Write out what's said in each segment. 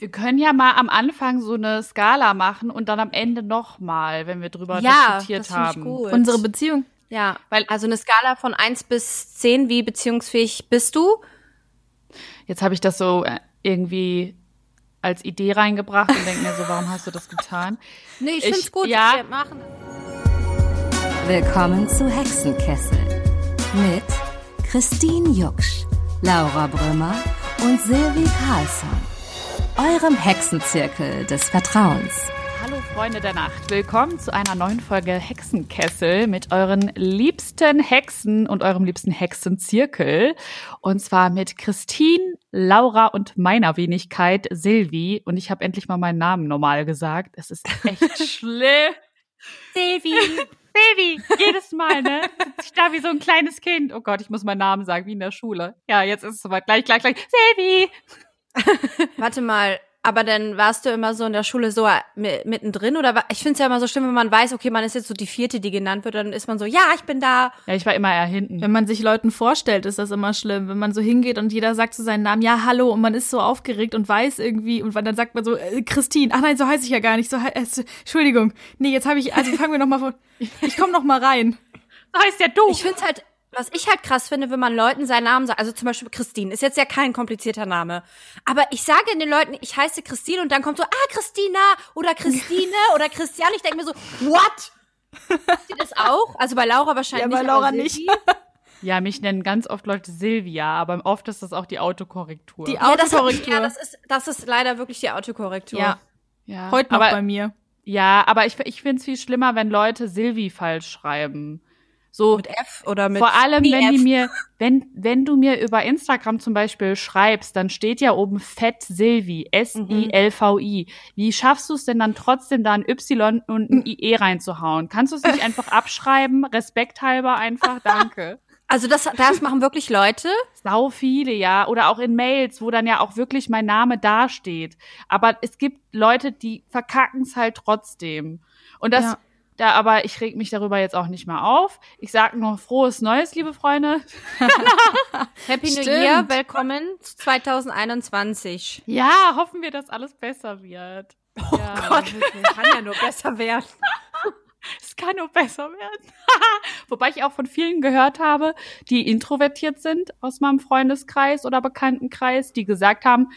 Wir können ja mal am Anfang so eine Skala machen und dann am Ende nochmal, wenn wir drüber Ja, diskutiert das finde ich haben. gut. Unsere Beziehung. Ja, Weil- also eine Skala von 1 bis 10, wie beziehungsfähig bist du? Jetzt habe ich das so äh, irgendwie als Idee reingebracht und denke mir so, warum hast du das getan? Nee, ich, Ich- find's gut. ja. Wir machen. Willkommen zu Hexenkessel mit Christine Jucksch, Laura Brümmer und Silvi Carlsson. Eurem Hexenzirkel des Vertrauens. Hallo Freunde der Nacht, willkommen zu einer neuen Folge Hexenkessel mit euren liebsten Hexen und eurem liebsten Hexenzirkel. Und zwar mit Christine, Laura und meiner Wenigkeit Silvi. Und ich habe endlich mal meinen Namen normal gesagt. Es ist echt schlimm. Silvi. Silvi, jedes Mal, ne? Ich da wie so ein kleines Kind. Oh Gott, ich muss meinen Namen sagen, wie in der Schule. Ja, jetzt ist es soweit. Gleich, gleich, gleich. Silvi! Warte mal, aber dann warst du immer so in der Schule so äh, mi- mittendrin oder wa- ich finde es ja immer so schlimm, wenn man weiß, okay, man ist jetzt so die vierte, die genannt wird, dann ist man so, ja, ich bin da. Ja, ich war immer eher hinten. Wenn man sich Leuten vorstellt, ist das immer schlimm. Wenn man so hingeht und jeder sagt zu seinen Namen, ja, hallo, und man ist so aufgeregt und weiß irgendwie, und dann sagt man so, äh, Christine, ach nein, so heiße ich ja gar nicht. So, äh, Entschuldigung. Nee, jetzt habe ich, also fangen wir noch mal von, ich komme noch mal rein. So heißt ja du. Ich finde es halt, was ich halt krass finde, wenn man Leuten seinen Namen sagt, also zum Beispiel Christine, ist jetzt ja kein komplizierter Name. Aber ich sage den Leuten, ich heiße Christine und dann kommt so, ah, Christina oder Christine oder Christian. Ich denke mir so, what? Ihr das auch? Also bei Laura wahrscheinlich Ja, bei nicht. Laura nicht. Ja, mich nennen ganz oft Leute Silvia, aber oft ist das auch die Autokorrektur. Die Ja, Autokorrektur. ja, das ist, das ist leider wirklich die Autokorrektur. Ja, ja, heute noch aber, bei mir. Ja, aber ich, ich finde es viel schlimmer, wenn Leute Silvi falsch schreiben. So, Mit F oder mit vor allem, wenn die BF. mir, wenn, wenn du mir über Instagram zum Beispiel schreibst, dann steht ja oben Fett Silvi, S-I-L-V-I. Wie schaffst du es denn dann trotzdem da ein Y und ein IE reinzuhauen? Kannst du es nicht einfach abschreiben? Respekthalber einfach, danke. Also das, das machen wirklich Leute. Sau viele, ja. Oder auch in Mails, wo dann ja auch wirklich mein Name dasteht. Aber es gibt Leute, die verkacken es halt trotzdem. Und das, Ja. Da, aber ich reg mich darüber jetzt auch nicht mehr auf. Ich sag nur frohes Neues, liebe Freunde. Happy New Stimmt. Year, willkommen zu 2021. Ja, hoffen wir, dass alles besser wird. Oh ja, Gott, kann ja nur besser werden. Es kann nur besser werden. Wobei ich auch von vielen gehört habe, die introvertiert sind aus meinem Freundeskreis oder Bekanntenkreis, die gesagt haben,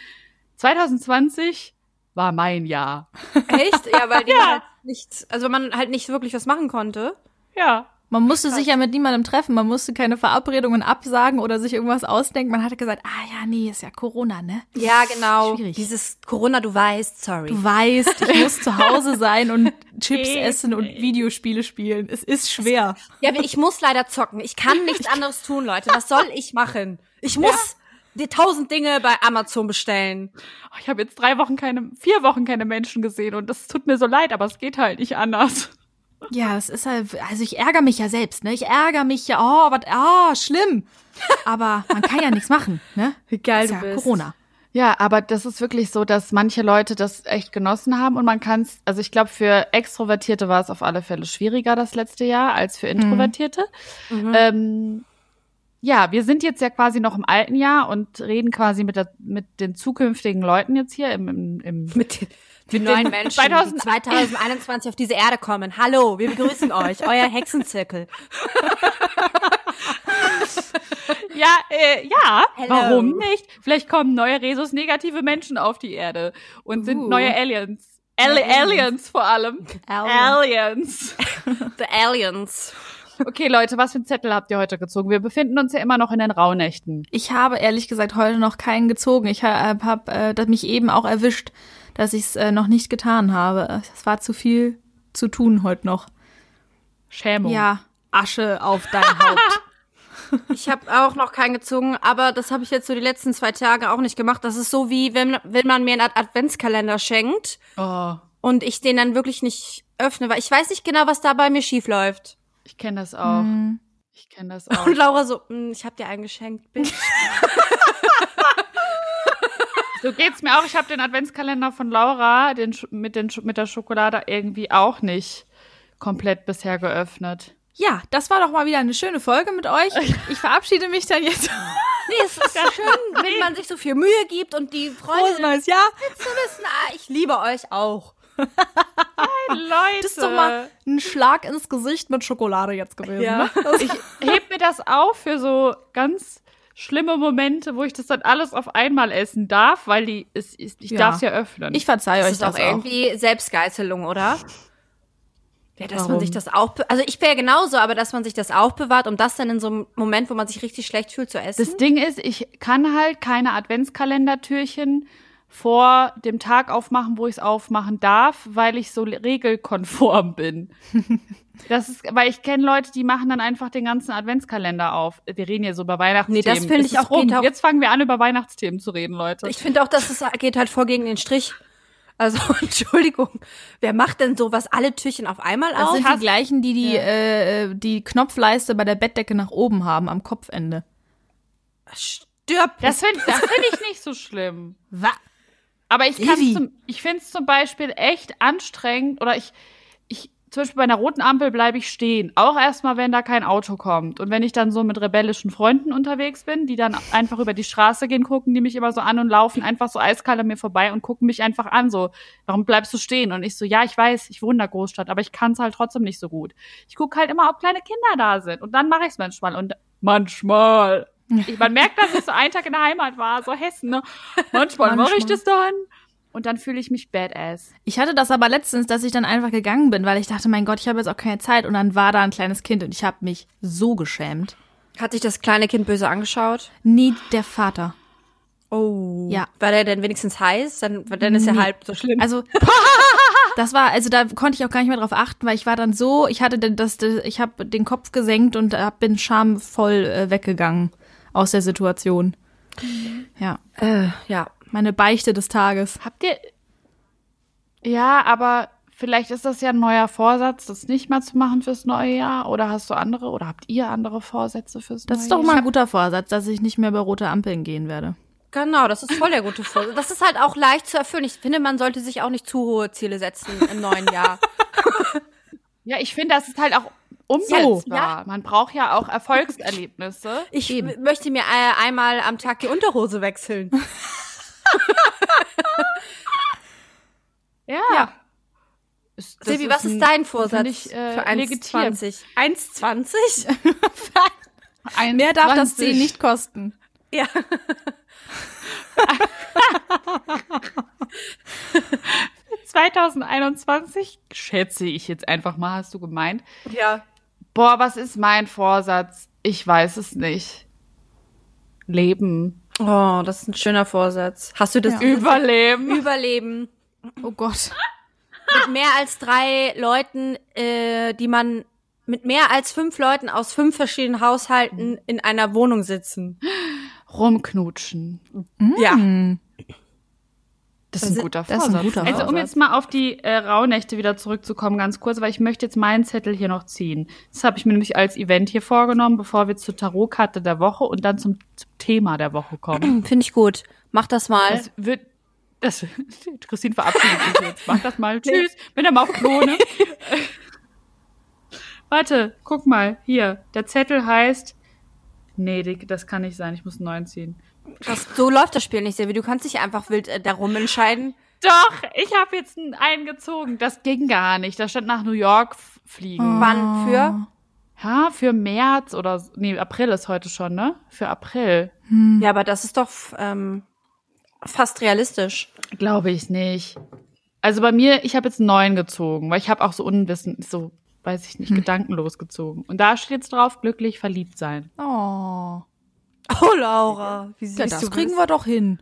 2020 war mein Jahr. Echt? Ja, weil die halt nichts, also wenn man halt nicht wirklich was machen konnte. Ja. Man musste sich ja mit niemandem treffen, man musste keine Verabredungen absagen oder sich irgendwas ausdenken. Man hatte gesagt, ah ja, nee, ist ja Corona, ne? Ja, genau. Schwierig. Dieses Corona, du weißt, sorry. Du weißt, ich muss zu Hause sein und Chips Nee, essen und Videospiele spielen. Es ist schwer. Ja, aber ich muss leider zocken. Ich kann nichts anderes tun, Leute. Was soll ich machen? Ich muss die tausend Dinge bei Amazon bestellen. Oh, Ich habe jetzt drei Wochen keine, vier Wochen keine Menschen gesehen und das tut mir so leid, aber es geht halt nicht anders. Ja, das ist halt, also ich ärgere mich ja selbst, ne? Ich ärgere mich ja, oh, was, ah, schlimm. Aber man kann ja nichts machen, ne? Wie geil ist ja Corona. Ja, aber das ist wirklich so, dass manche Leute das echt genossen haben und man kann es, also ich glaube, für Extrovertierte war es auf alle Fälle schwieriger das letzte Jahr als für Introvertierte. Ähm, ja, wir sind jetzt ja quasi noch im alten Jahr und reden quasi mit, der, mit den zukünftigen Leuten jetzt hier im, im, im Mit den, den neuen Menschen, 2000 die 2021 auf diese Erde kommen. Hallo, wir begrüßen euch, euer Hexenzirkel. Ja, äh, ja, Hello. warum nicht? Vielleicht kommen neue Resus negative Menschen auf die Erde und sind Uh. neue Aliens. Ali Aliens vor allem. Aliens. The Aliens. Okay, Leute, was für einen Zettel habt ihr heute gezogen? Wir befinden uns ja immer noch in den Rauhnächten. Ich habe ehrlich gesagt heute noch keinen gezogen. Ich habe hab, äh, das mich eben auch erwischt, dass ich es äh, noch nicht getan habe. Es war zu viel zu tun heute noch. Schämung. Ja, Asche auf dein Haupt. Ich habe auch noch keinen gezogen, aber das habe ich jetzt so die letzten zwei Tage auch nicht gemacht. Das ist so wie, wenn, wenn man mir einen Ad- Adventskalender schenkt Oh, und ich den dann wirklich nicht öffne, weil ich weiß nicht genau, was da bei mir schief läuft. Ich kenne das auch. Hm. Ich kenne das auch. Und Laura so, "Mm, ich habe dir einen geschenkt, bitch. So geht's mir auch. Ich habe den Adventskalender von Laura den, mit, den, mit der Schokolade irgendwie auch nicht komplett bisher geöffnet. Ja, das war doch mal wieder eine schöne Folge mit euch. Ich verabschiede mich dann jetzt. Nee, es ist schön, wenn man sich so viel Mühe gibt und die Freunde Frohes neues Jahr. zu wissen, ah, ich liebe euch auch. Leute. Das ist doch mal ein Schlag ins Gesicht mit Schokolade jetzt gewesen. Ja. Ne? ich heb mir das auf für so ganz schlimme Momente, wo ich das dann alles auf einmal essen darf, weil die es ist, ich Ja. darf es ja öffnen. Ich verzeihe euch ist das auch auch. irgendwie Selbstgeißelung, oder? Ja, dass man Warum? sich das auch, also ich wäre genauso, aber dass man sich das aufbewahrt, um das dann in so einem Moment, wo man sich richtig schlecht fühlt, zu essen. das Ding ist, ich kann halt keine Adventskalendertürchen vor dem Tag aufmachen, wo ich es aufmachen darf, weil ich so regelkonform bin. Das ist, weil ich kenne Leute, die machen dann einfach den ganzen Adventskalender auf. Wir reden ja so über Weihnachtsthemen. Nee, das finde ich auch- auch- Jetzt fangen wir an, über Weihnachtsthemen zu reden, Leute. Ich finde auch, dass es geht halt voll gegen den Strich. Also, Entschuldigung. Wer macht denn sowas alle Türchen auf einmal Das auf? sind die gleichen, die die, äh, die Knopfleiste bei der Bettdecke nach oben haben, am Kopfende. Stirb. Das finde das find ich nicht so schlimm. Was? Aber ich kann ich finde es zum Beispiel echt anstrengend oder ich, ich, zum Beispiel bei einer roten Ampel bleibe ich stehen. Auch erstmal, wenn da kein Auto kommt. Und wenn ich dann so mit rebellischen Freunden unterwegs bin, die dann einfach über die Straße gehen, gucken die mich immer so an und laufen einfach so eiskalt an mir vorbei und gucken mich einfach an, so, warum bleibst du stehen? Und ich so, ja, ich weiß, ich wohne in der Großstadt, aber ich kann es halt trotzdem nicht so gut. Ich gucke halt immer, ob kleine Kinder da sind. Und dann mache ich es manchmal. Und manchmal. Ich, man merkt, dass ich so einen Tag in der Heimat war, so Hessen, ne? Manchmal, mache ich Manchmal. das dann. Und dann fühle ich mich badass. Ich hatte das aber letztens, dass ich dann einfach gegangen bin, weil ich dachte, mein Gott, ich habe jetzt auch keine Zeit. Und dann war da ein kleines Kind und ich habe mich so geschämt. Hat sich das kleine Kind böse angeschaut? Nie der Vater. Oh. Ja. War der denn wenigstens heiß? Dann, dann ist er Nee. halb so schlimm. Also das war, also da konnte ich auch gar nicht mehr drauf achten, weil ich war dann so, ich hatte den- das, ich habe den Kopf gesenkt und hab, bin schamvoll äh, weggegangen aus der Situation. Ja, Äh, ja. meine Beichte des Tages. Habt ihr. Ja, aber vielleicht ist das ja ein neuer Vorsatz, das nicht mal zu machen fürs neue Jahr. Oder hast du andere? Oder habt ihr andere Vorsätze fürs Das neue ist doch Jahr? mal ein guter Vorsatz, dass ich nicht mehr über rote Ampeln gehen werde. Genau, das ist voll der gute Vorsatz. Das ist halt auch leicht zu erfüllen. Ich finde, man sollte sich auch nicht zu hohe Ziele setzen im neuen Jahr. Ja, ich finde, das ist halt auch umsetzbar. Ja. Man braucht ja auch Erfolgserlebnisse. Ich m- möchte mir äh, einmal am Tag die Unterhose wechseln. Ja. Ja. Ist- das Silvi, was ist dein Vorsatz ich, äh, für legitim. 1,20? 1,20? Ein Mehr darf das 20. Ziel nicht kosten. ja. 2021, schätze ich jetzt einfach mal, hast du gemeint. Ja. Boah, was ist mein Vorsatz? Ich weiß es nicht. Leben. Oh, das ist ein schöner Vorsatz. Hast du das Überleben. Überleben Oh Gott. mit mehr als drei Leuten, äh, die man mit mehr als fünf Leuten aus fünf verschiedenen Haushalten in einer Wohnung sitzen. Rumknutschen. Ja. Das ist ein guter das ist Vorsatz. ein guter also um jetzt mal auf die äh, Rauhnächte wieder zurückzukommen, ganz kurz, weil ich möchte jetzt meinen Zettel hier noch ziehen. Das habe ich mir nämlich als Event hier vorgenommen, bevor wir zur Tarotkarte der Woche und dann zum, zum Thema der Woche kommen. Finde ich gut. Mach das mal. Das wird das Christine verabschiedet sich jetzt. Mach das mal. Tschüss. Bin dann mal auf Klo, ne? Warte, guck mal. Hier. Der Zettel heißt. Nee, das kann nicht sein. Ich muss einen neuen ziehen. Das, so läuft das Spiel nicht, Silvi. Du kannst dich einfach wild äh, darum entscheiden. Doch, ich habe jetzt einen eingezogen. Das ging gar nicht. Da stand nach New York fliegen. Wann für? Ja, für März oder so. nee, April ist heute schon, ne? Für April. Ja, aber das ist doch ähm, fast realistisch. Glaube ich nicht. Also bei mir, ich habe jetzt einen neuen gezogen, weil ich habe auch so unwissend, so, weiß ich nicht, gedankenlos gezogen. Und da steht jetzt drauf, glücklich verliebt sein. Oh. Oh, Laura. Wie süß Ja, das kriegen wir doch hin.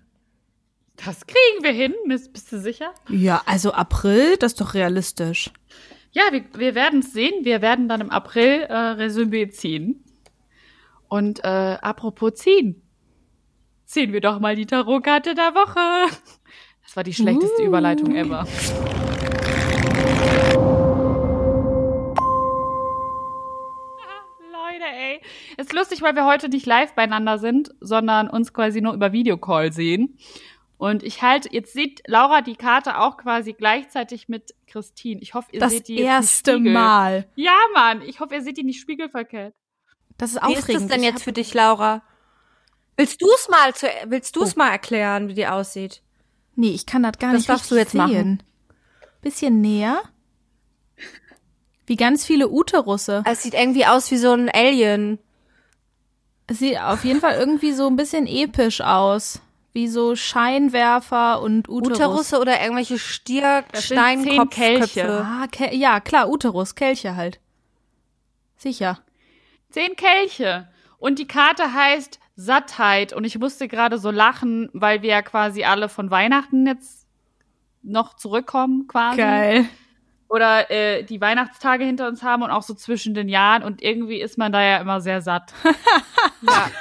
Das kriegen wir hin, bist, bist du sicher? Ja, also April, das ist doch realistisch. Ja, wir, wir werden es sehen. Wir werden dann im April äh, Resümee ziehen. Und äh, apropos ziehen. Ziehen wir doch mal die Tarotkarte der Woche. Das war die schlechteste Überleitung ever. Ist lustig, weil wir heute nicht live beieinander sind, sondern uns quasi nur über Videocall sehen. Und ich halte, jetzt sieht Laura die Karte auch quasi gleichzeitig mit Christine. Ich hoffe, ihr Das seht die jetzt erste. Mal. Ja, Mann. Ich hoffe, ihr seht die nicht spiegelverkehrt. Das ist Wie ist aufregend. das denn jetzt für dich, Laura? Willst du es mal, zu, willst du's mal erklären, wie die aussieht? Nee, ich kann das gar Das nicht darfst du jetzt sehen. machen. Bisschen näher. Wie ganz viele Uterusse. Es sieht irgendwie aus wie so ein Alien. Es sieht auf jeden Fall irgendwie so ein bisschen episch aus. Wie so Scheinwerfer und Uterus. Uterusse oder irgendwelche Stier-Steinkopfköpfe. Kelche. Ah, Ke ja, klar, Uterus, Kelche halt. Sicher. Zehn Kelche. Und die Karte heißt Sattheit. Und ich musste gerade so lachen, weil wir ja quasi alle von Weihnachten jetzt noch zurückkommen, quasi. Oder äh, die Weihnachtstage hinter uns haben und auch so zwischen den Jahren. Und irgendwie ist man da ja immer sehr satt. Ja.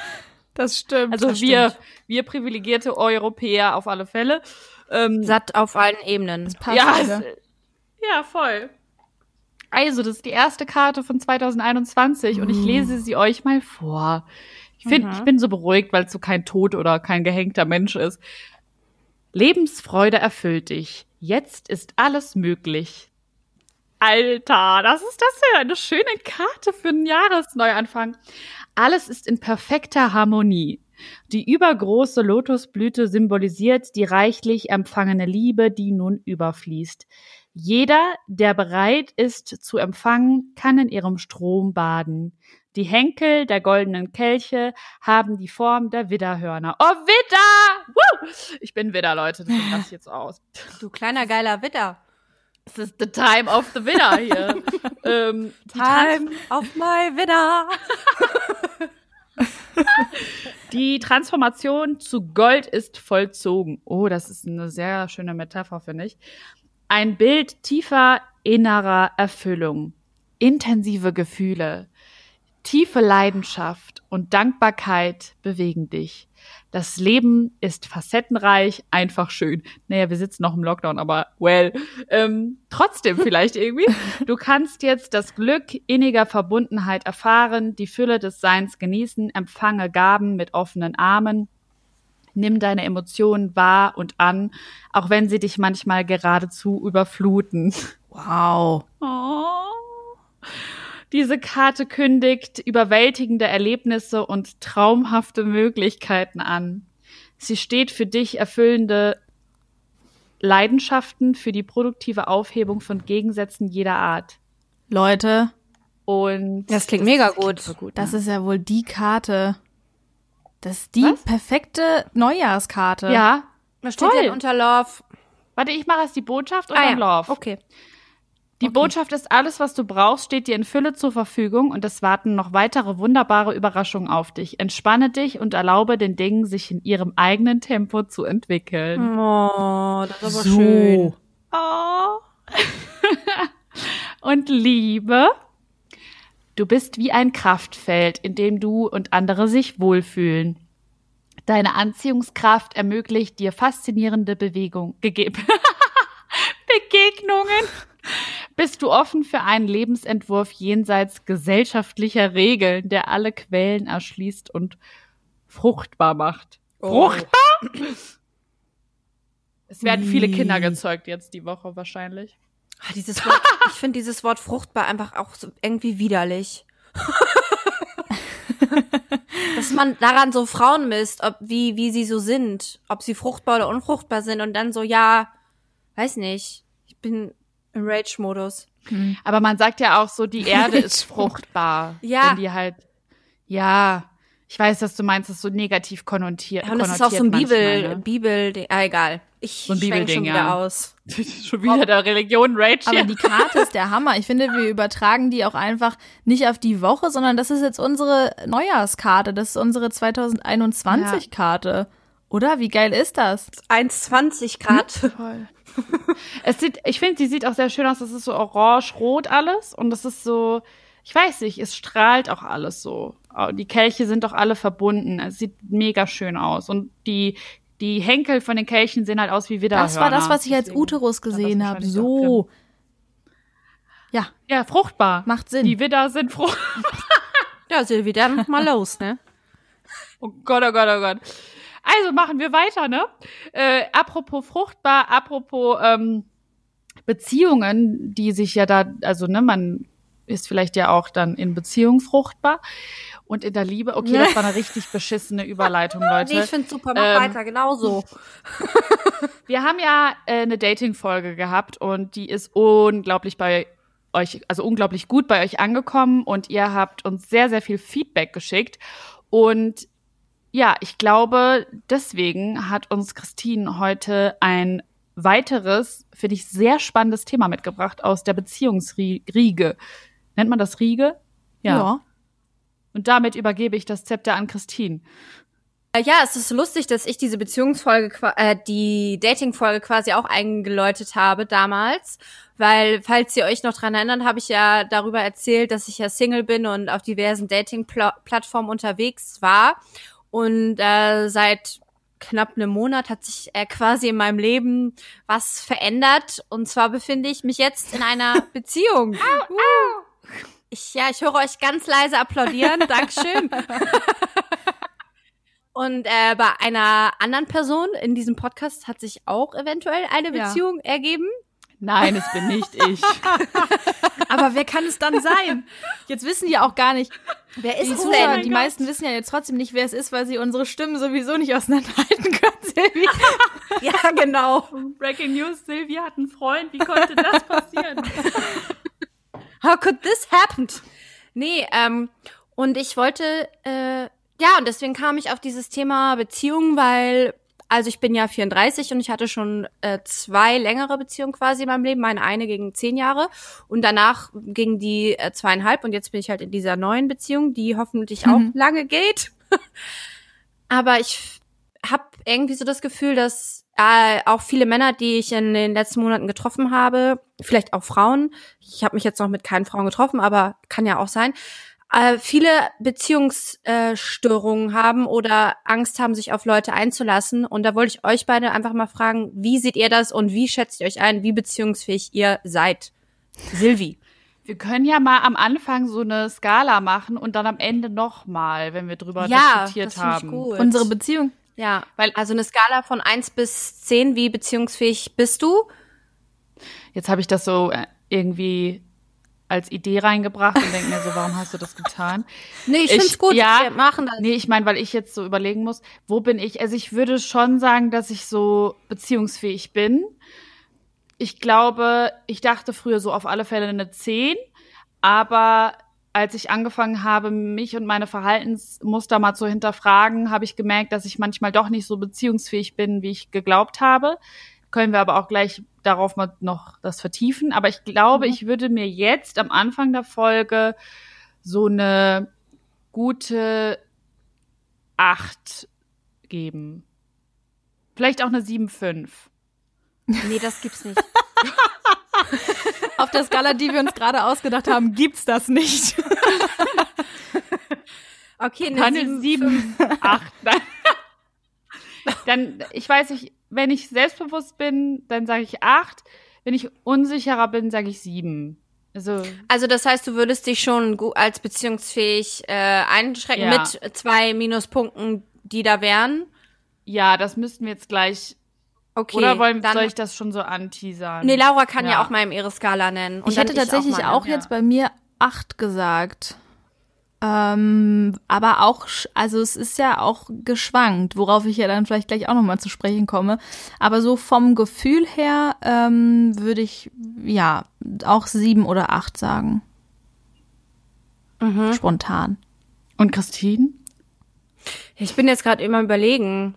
Das stimmt. Also das wir, stimmt. wir privilegierte Europäer auf alle Fälle. Ähm, Satt auf allen Ebenen. Passt ja, es, ja, voll. Also, das ist die erste Karte von 2021 und ich lese sie euch mal vor. Ich finde, ich bin so beruhigt, weil es so kein tot oder kein gehängter Mensch ist. Lebensfreude erfüllt dich. Jetzt ist alles möglich. Alter, das ist das für eine schöne Karte für einen Jahresneuanfang. Alles ist in perfekter Harmonie. Die übergroße Lotusblüte symbolisiert die reichlich empfangene Liebe, die nun überfließt. Jeder, der bereit ist zu empfangen, kann in ihrem Strom baden. Die Henkel der goldenen Kelche haben die Form der Widderhörner. Oh, Widder! Woo! Ich bin Widder, Leute, lasse ich jetzt aus. Du kleiner geiler Witter. Es ist the time of the Widder hier. ähm, Time auf my Witter. die Transformation zu Gold ist vollzogen. Oh, das ist eine sehr schöne Metapher, finde ich. Ein Bild tiefer innerer Erfüllung. Intensive Gefühle, tiefe Leidenschaft und Dankbarkeit bewegen dich. Das Leben ist facettenreich, einfach schön. Naja, wir sitzen noch im Lockdown, aber well. Ähm, trotzdem vielleicht irgendwie. Du kannst jetzt das Glück inniger Verbundenheit erfahren, die Fülle des Seins genießen, empfange Gaben mit offenen Armen. Nimm deine Emotionen wahr und an, auch wenn sie dich manchmal geradezu überfluten. Wow. Oh. Diese Karte kündigt überwältigende Erlebnisse und traumhafte Möglichkeiten an. Sie steht für dich erfüllende Leidenschaften für die produktive Aufhebung von Gegensätzen jeder Art. Leute, Und Das klingt mega gut. super gut. das ist ja wohl die Karte. Das ist die Was? perfekte Neujahrskarte. ja. Da steht Toll. dann unter Love. Warte, ich mache erst die Botschaft und Ah, dann ja. Love. Okay. Die Botschaft ist, alles, was du brauchst, steht dir in Fülle zur Verfügung und es warten noch weitere wunderbare Überraschungen auf dich. Entspanne dich und erlaube den Dingen, sich in ihrem eigenen Tempo zu entwickeln. Oh, das ist aber So. schön. Oh. und Liebe, du bist wie ein Kraftfeld, in dem du und andere sich wohlfühlen. Deine Anziehungskraft ermöglicht dir faszinierende Bewegung, gegeben. Begegnungen. Bist du offen für einen Lebensentwurf jenseits gesellschaftlicher Regeln, der alle Quellen erschließt und fruchtbar macht? Fruchtbar? Es werden viele Kinder gezeugt jetzt die Woche wahrscheinlich. Ah, Dieses Wort, ich finde dieses Wort fruchtbar einfach auch so irgendwie widerlich. Dass man daran so Frauen misst, ob wie wie sie so sind, ob sie fruchtbar oder unfruchtbar sind und dann so ja, weiß nicht. Ich bin im Rage-Modus. Aber man sagt ja auch so, die Erde ist fruchtbar. Ja. Wenn die halt, ja, ich weiß, dass du meinst, das ist so negativ konnotiert. Ja, und das ist auch so ein Bibel, manchmal, ne? Bibel, ah, egal. Ich So schwenk schon wieder ja. aus. Schon wieder der Religion Rage Aber die Karte ist der Hammer. Ich finde, wir übertragen die auch einfach nicht auf die Woche, sondern das ist jetzt unsere Neujahrskarte. Das ist unsere 2021-Karte. Oder? Wie geil ist das? 1,20 Grad. Voll. es sieht, ich finde, die sieht auch sehr schön aus. Das ist so orange-rot alles und das ist so, ich weiß nicht, es strahlt auch alles so. Die Kelche sind doch alle verbunden. Es sieht mega schön aus und die die Henkel von den Kelchen sehen halt aus wie Widderhörner. Das war das, was ich als Uterus gesehen habe. So. Ja, Ja, fruchtbar. macht Sinn. Die Widder sind fruchtbar. Ja, Silvi, dann mal los, ne? Oh Gott, oh Gott, oh Gott. Also machen wir weiter, ne? Äh, apropos fruchtbar, apropos ähm, Beziehungen, die sich ja da, also ne, man ist vielleicht ja auch dann in Beziehung fruchtbar. Und in der Liebe, okay, das war eine richtig beschissene Überleitung, Leute. Nee, ich finde super, mach Ähm, weiter, genauso. Wir haben ja äh, eine Dating-Folge gehabt und die ist unglaublich bei euch, also unglaublich gut bei euch angekommen und ihr habt uns sehr, sehr viel Feedback geschickt. Und ja, ich glaube, deswegen hat uns Christine heute ein weiteres, finde ich, sehr spannendes Thema mitgebracht aus der Beziehungsriege. Nennt man das Riege? Und damit übergebe ich das Zepter an Christine. Äh, Ja, es ist lustig, dass ich diese Beziehungsfolge, äh, die Datingfolge quasi auch eingeläutet habe damals, weil, falls ihr euch noch dran erinnert, habe ich ja darüber erzählt, dass ich ja Single bin und auf diversen Dating-Plattformen unterwegs war und äh, seit knapp einem Monat hat sich äh, quasi in meinem Leben was verändert und zwar befinde ich mich jetzt in einer Beziehung. Uh. Ich, ja, ich höre euch ganz leise applaudieren. Dankeschön. Und äh, bei einer anderen Person in diesem Podcast hat sich auch eventuell eine Ja. Beziehung ergeben. Nein, es bin nicht ich. Aber wer kann es dann sein? Jetzt wissen die auch gar nicht. Wer ist es Zuhörer, denn? die meisten wissen ja jetzt trotzdem nicht, wer es ist, weil sie unsere Stimmen sowieso nicht auseinanderhalten können, Silvi. Ja, genau. Breaking News, Silvia hat einen Freund. Wie konnte das passieren? How could this happen? Nee, ähm, und ich wollte, äh, ja, und deswegen kam ich auf dieses Thema Beziehung, weil, also ich bin ja 34 und ich hatte schon äh, zwei längere Beziehungen quasi in meinem Leben. Meine eine gegen zehn Jahre und danach gegen die äh, zweieinhalb und jetzt bin ich halt in dieser neuen Beziehung, die hoffentlich auch lange geht. Aber ich habe irgendwie so das Gefühl, dass äh, auch viele Männer, die ich in den letzten Monaten getroffen habe, vielleicht auch Frauen, ich habe mich jetzt noch mit keinen Frauen getroffen, aber kann ja auch sein, äh, viele Beziehungsstörungen haben oder Angst haben, sich auf Leute einzulassen. Und da wollte ich euch beide einfach mal fragen, wie seht ihr das und wie schätzt ihr euch ein, wie beziehungsfähig ihr seid? Silvi. Wir können ja mal am Anfang so eine Skala machen und dann am Ende nochmal, wenn wir drüber Ja, diskutiert das finde ich haben. gut. Unsere Beziehung. Ja, Weil- also eine Skala von eins bis zehn, wie beziehungsfähig bist du? Jetzt habe ich das so äh, irgendwie als Idee reingebracht und denke mir so, warum hast du das getan? Nee, ich, Ich- find's gut. ja. Wir machen das. Nee, ich meine, weil ich jetzt so überlegen muss, wo bin ich? Also ich würde schon sagen, dass ich so beziehungsfähig bin. Ich glaube, ich dachte früher so auf alle Fälle eine 10, aber als ich angefangen habe, mich und meine Verhaltensmuster mal zu hinterfragen, habe ich gemerkt, dass ich manchmal doch nicht so beziehungsfähig bin, wie ich geglaubt habe. Können wir aber auch gleich darauf mal noch das vertiefen. Aber ich glaube, ich würde mir jetzt am Anfang der Folge so eine gute 8 geben. Vielleicht auch eine 7,5. Nee, das gibt's nicht. Auf der Skala, die wir uns gerade ausgedacht haben, gibt's das nicht. Okay, Dann eine eine sieben. 7, 8. Dann, dann, ich weiß nicht, wenn ich selbstbewusst bin, dann sage ich 8. Wenn ich unsicherer bin, sage ich 7. Also, Also das heißt, du würdest dich schon als beziehungsfähig äh, einschränken Ja. mit zwei Minuspunkten, die da wären. ja, das müssten wir jetzt gleich. Okay, oder wollen, dann, soll ich das schon so anteasern? Nee, Laura kann ja, Ja. auch mal im ihre Skala nennen. Und ich hätte tatsächlich mal, auch, ne? jetzt bei mir acht gesagt. Ähm, aber auch, sch- also es ist ja auch geschwankt, worauf ich ja dann vielleicht gleich auch nochmal zu sprechen komme. Aber so vom Gefühl her ähm, würde ich ja auch sieben oder acht sagen. Mhm. Spontan. Und Christine? Ich bin jetzt gerade immer überlegen.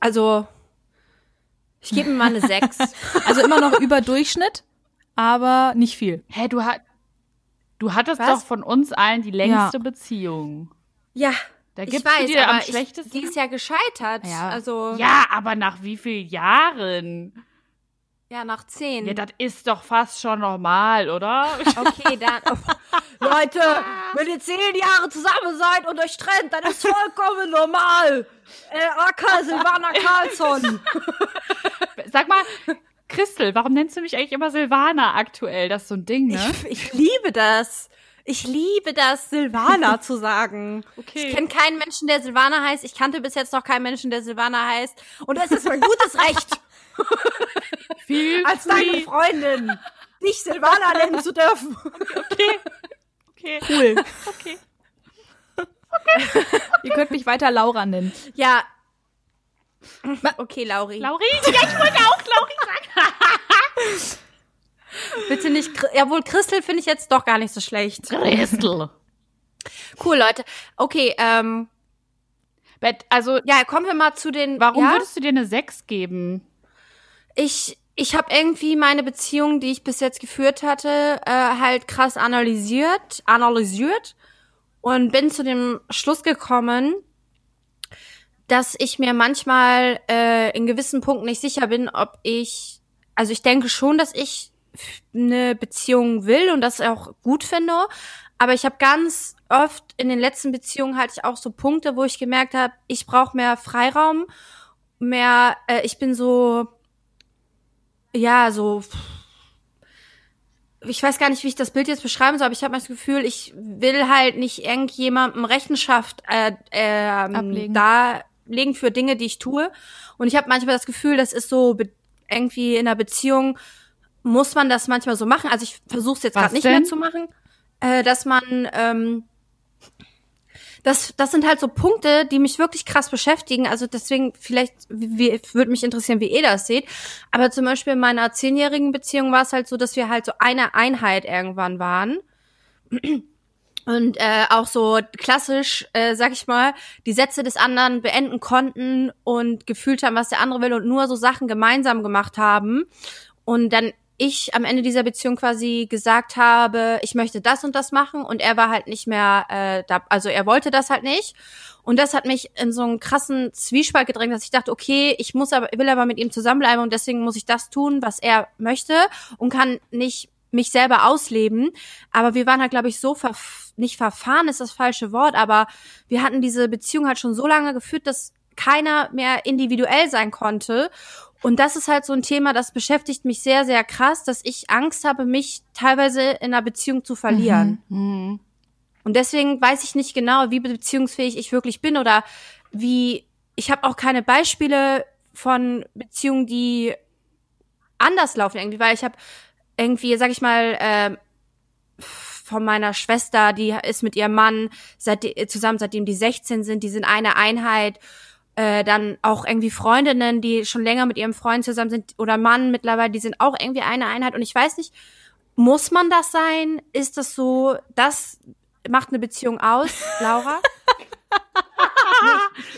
Also, ich gebe mir mal eine sechs. Also immer noch über Durchschnitt, aber nicht viel. Hä, du, hat, du hattest Was? doch von uns allen die längste Ja. Beziehung. Ja, Da ich gibt's weiß, die dir am ich, schlechtesten? die ist ja gescheitert. Ja. Also, Ja, aber nach wie vielen Jahren? ja, nach zehn. Ja, das ist doch fast schon normal, oder? Okay, dann. Leute, wenn ihr zehn Jahre zusammen seid und euch trennt, dann ist vollkommen normal. Äh, AK Silvana Carlsson. Sag mal, Christel, warum nennst du mich eigentlich immer Silvana aktuell? Das ist so ein Ding, ne? Ich, ich liebe das. Ich liebe das, Silvana zu sagen. Okay. Ich kenne keinen Menschen, der Silvana heißt. Ich kannte bis jetzt noch keinen Menschen, der Silvana heißt. Und das ist mein gutes Recht Feel als deine. Freundin. nicht Silvana nennen zu dürfen. Okay. Okay. Cool. Okay. Ihr könnt mich weiter Laura nennen. Ja. Okay, Lauri. Lauri? Ja, ich wollte auch Lauri sagen. Bitte nicht. Jawohl, Christel finde ich jetzt doch gar nicht so schlecht. Christel. Cool, Leute. Okay, ähm, Bet- Also, ja, kommen wir mal zu den. warum ja? würdest du dir eine 6 geben? ich ich habe irgendwie meine Beziehung, die ich bis jetzt geführt hatte, äh, halt krass analysiert, analysiert und bin zu dem Schluss gekommen, dass ich mir manchmal äh, in gewissen Punkten nicht sicher bin, ob ich, also ich denke schon, dass ich eine Beziehung will und das auch gut finde, aber ich habe ganz oft in den letzten Beziehungen hatte ich auch so Punkte, wo ich gemerkt habe, ich brauche mehr Freiraum, mehr, äh, ich bin so ja, so ich weiß gar nicht, wie ich das Bild jetzt beschreiben soll, aber ich habe das Gefühl, ich will halt nicht irgendjemandem Rechenschaft äh, ähm, Ablegen. Darlegen für Dinge, die ich tue. Und ich habe manchmal das Gefühl, das ist so irgendwie in einer Beziehung muss man das manchmal so machen. Also ich versuche es jetzt gerade nicht denn? mehr zu machen, äh, dass man ähm, das, das sind halt so Punkte, die mich wirklich krass beschäftigen. Also deswegen, vielleicht wie, würde mich interessieren, wie ihr das seht. Aber zum Beispiel in meiner zehnjährigen Beziehung war es halt so, dass wir halt so eine Einheit irgendwann waren. Und äh, auch so klassisch, äh, sag ich mal, die Sätze des anderen beenden konnten und gefühlt haben, was der andere will und nur so Sachen gemeinsam gemacht haben. Und dann ich am Ende dieser Beziehung quasi gesagt habe, ich möchte das und das machen und er war halt nicht mehr äh, da, also er wollte das halt nicht und das hat mich in so einen krassen Zwiespalt gedrängt, dass ich dachte, okay, ich muss aber will aber mit ihm zusammenbleiben und deswegen muss ich das tun, was er möchte und kann nicht mich selber ausleben, aber wir waren halt glaube ich so verf nicht verfahren ist das falsche Wort, aber wir hatten diese Beziehung halt schon so lange geführt, dass keiner mehr individuell sein konnte und das ist halt so ein Thema, das beschäftigt mich sehr, sehr krass, dass ich Angst habe, mich teilweise in einer Beziehung zu verlieren. Mhm. Und deswegen weiß ich nicht genau, wie beziehungsfähig ich wirklich bin oder wie. Ich habe auch keine Beispiele von Beziehungen, die anders laufen irgendwie, weil ich habe irgendwie, sag ich mal, äh, von meiner Schwester, die ist mit ihrem Mann seit, zusammen, seitdem die 16 sind, die sind eine Einheit äh, dann auch irgendwie Freundinnen, die schon länger mit ihrem Freund zusammen sind oder Mann mittlerweile, die sind auch irgendwie eine Einheit. Und ich weiß nicht, muss man das sein? Ist das so? Das macht eine Beziehung aus, Laura?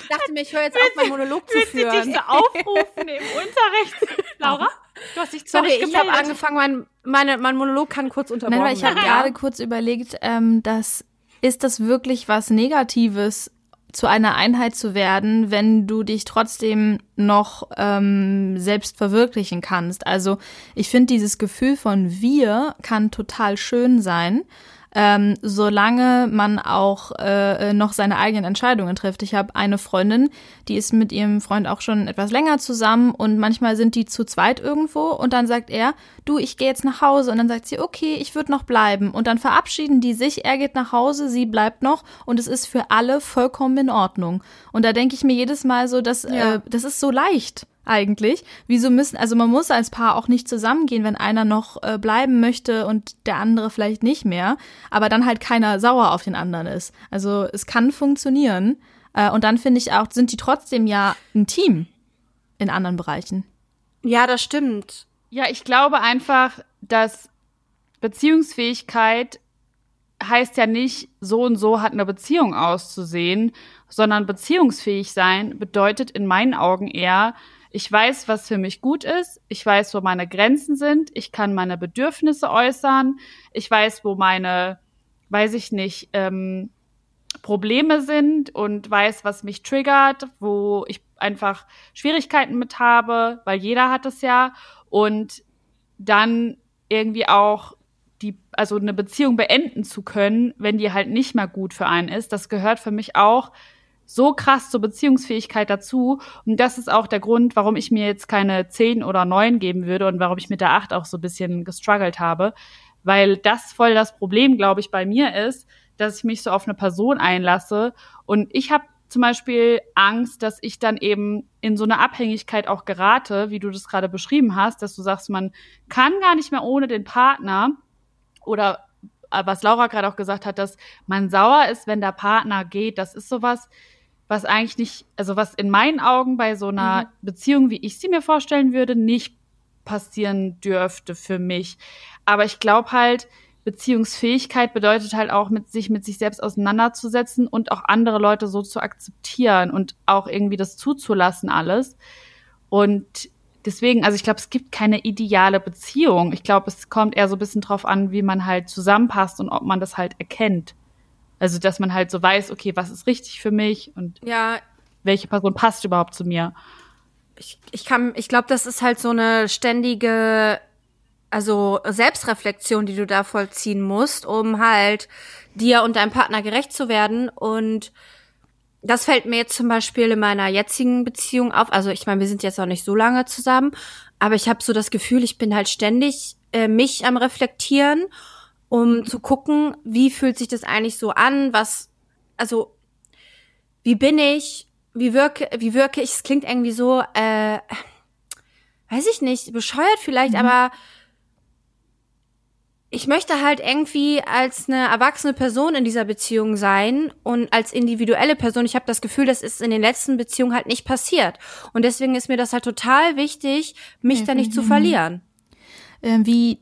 ich dachte mir, ich höre jetzt auf, meinen Monolog zu Willst du dich führen. so aufrufen im Unterricht? Laura? Du hast dich Sorry, ich habe angefangen, mein, meine, mein Monolog kann kurz unterbrochen Nein, weil ich habe werden. gerade kurz überlegt, ähm, dass ist das wirklich was Negatives, zu einer Einheit zu werden, wenn du dich trotzdem noch ähm, selbst verwirklichen kannst. Also ich finde dieses Gefühl von wir kann total schön sein, ähm, solange man auch äh, noch seine eigenen Entscheidungen trifft. Ich habe eine Freundin, die ist mit ihrem Freund auch schon etwas länger zusammen und manchmal sind die zu zweit irgendwo und dann sagt er, du, ich gehe jetzt nach Hause und dann sagt sie, okay, ich würde noch bleiben und dann verabschieden die sich, er geht nach Hause, sie bleibt noch und es ist für alle vollkommen in Ordnung. Und da denke ich mir jedes Mal so, dass Ja. äh, das ist so leicht eigentlich. Wieso müssen, also man muss als Paar auch nicht zusammengehen, wenn einer noch äh, bleiben möchte und der andere vielleicht nicht mehr, aber dann halt keiner sauer auf den anderen ist. Also es kann funktionieren. Äh, und dann finde ich auch, sind die trotzdem ja ein Team in anderen Bereichen. Ja, das stimmt. Ja, ich glaube einfach, dass Beziehungsfähigkeit heißt ja nicht, so und so hat eine Beziehung auszusehen, sondern beziehungsfähig sein bedeutet in meinen Augen eher, ich weiß, was für mich gut ist, ich weiß, wo meine Grenzen sind, ich kann meine Bedürfnisse äußern, ich weiß, wo meine, weiß ich nicht, ähm, Probleme sind und weiß, was mich triggert, wo ich einfach Schwierigkeiten mit habe, weil jeder hat es ja. Und dann irgendwie auch die, also eine Beziehung beenden zu können, wenn die halt nicht mehr gut für einen ist, das gehört für mich auch so krass zur Beziehungsfähigkeit dazu. Und das ist auch der Grund, warum ich mir jetzt keine 10 oder 9 geben würde und warum ich mit der 8 auch so ein bisschen gestruggelt habe. Weil das voll das Problem, glaube ich, bei mir ist, dass ich mich so auf eine Person einlasse. Und ich habe zum Beispiel Angst, dass ich dann eben in so eine Abhängigkeit auch gerate, wie du das gerade beschrieben hast, dass du sagst, man kann gar nicht mehr ohne den Partner oder äh, was Laura gerade auch gesagt hat, dass man sauer ist, wenn der Partner geht. Das ist sowas, was eigentlich nicht, also was in meinen Augen bei so einer mhm. Beziehung, wie ich sie mir vorstellen würde, nicht passieren dürfte für mich. Aber ich glaube halt, Beziehungsfähigkeit bedeutet halt auch, mit sich mit sich selbst auseinanderzusetzen und auch andere Leute so zu akzeptieren und auch irgendwie das zuzulassen alles. Und deswegen, also ich glaube, es gibt keine ideale Beziehung. Ich glaube, es kommt eher so ein bisschen drauf an, wie man halt zusammenpasst und ob man das halt erkennt. Also, dass man halt so weiß, okay, was ist richtig für mich und ja. welche Person passt überhaupt zu mir. Ich, ich kann, ich glaube, das ist halt so eine ständige also Selbstreflexion, die du da vollziehen musst, um halt dir und deinem Partner gerecht zu werden. Und das fällt mir jetzt zum Beispiel in meiner jetzigen Beziehung auf. Also ich meine, wir sind jetzt auch nicht so lange zusammen, aber ich habe so das Gefühl, ich bin halt ständig äh, mich am Reflektieren, um zu gucken, wie fühlt sich das eigentlich so an, was, also wie bin ich, wie wirke, wie wirke ich, es klingt irgendwie so, äh, weiß ich nicht, bescheuert vielleicht, mhm. aber ich möchte halt irgendwie als eine erwachsene Person in dieser Beziehung sein und als individuelle Person. Ich habe das Gefühl, das ist in den letzten Beziehungen halt nicht passiert. Und deswegen ist mir das halt total wichtig, mich mhm. da nicht zu verlieren. Äh, wie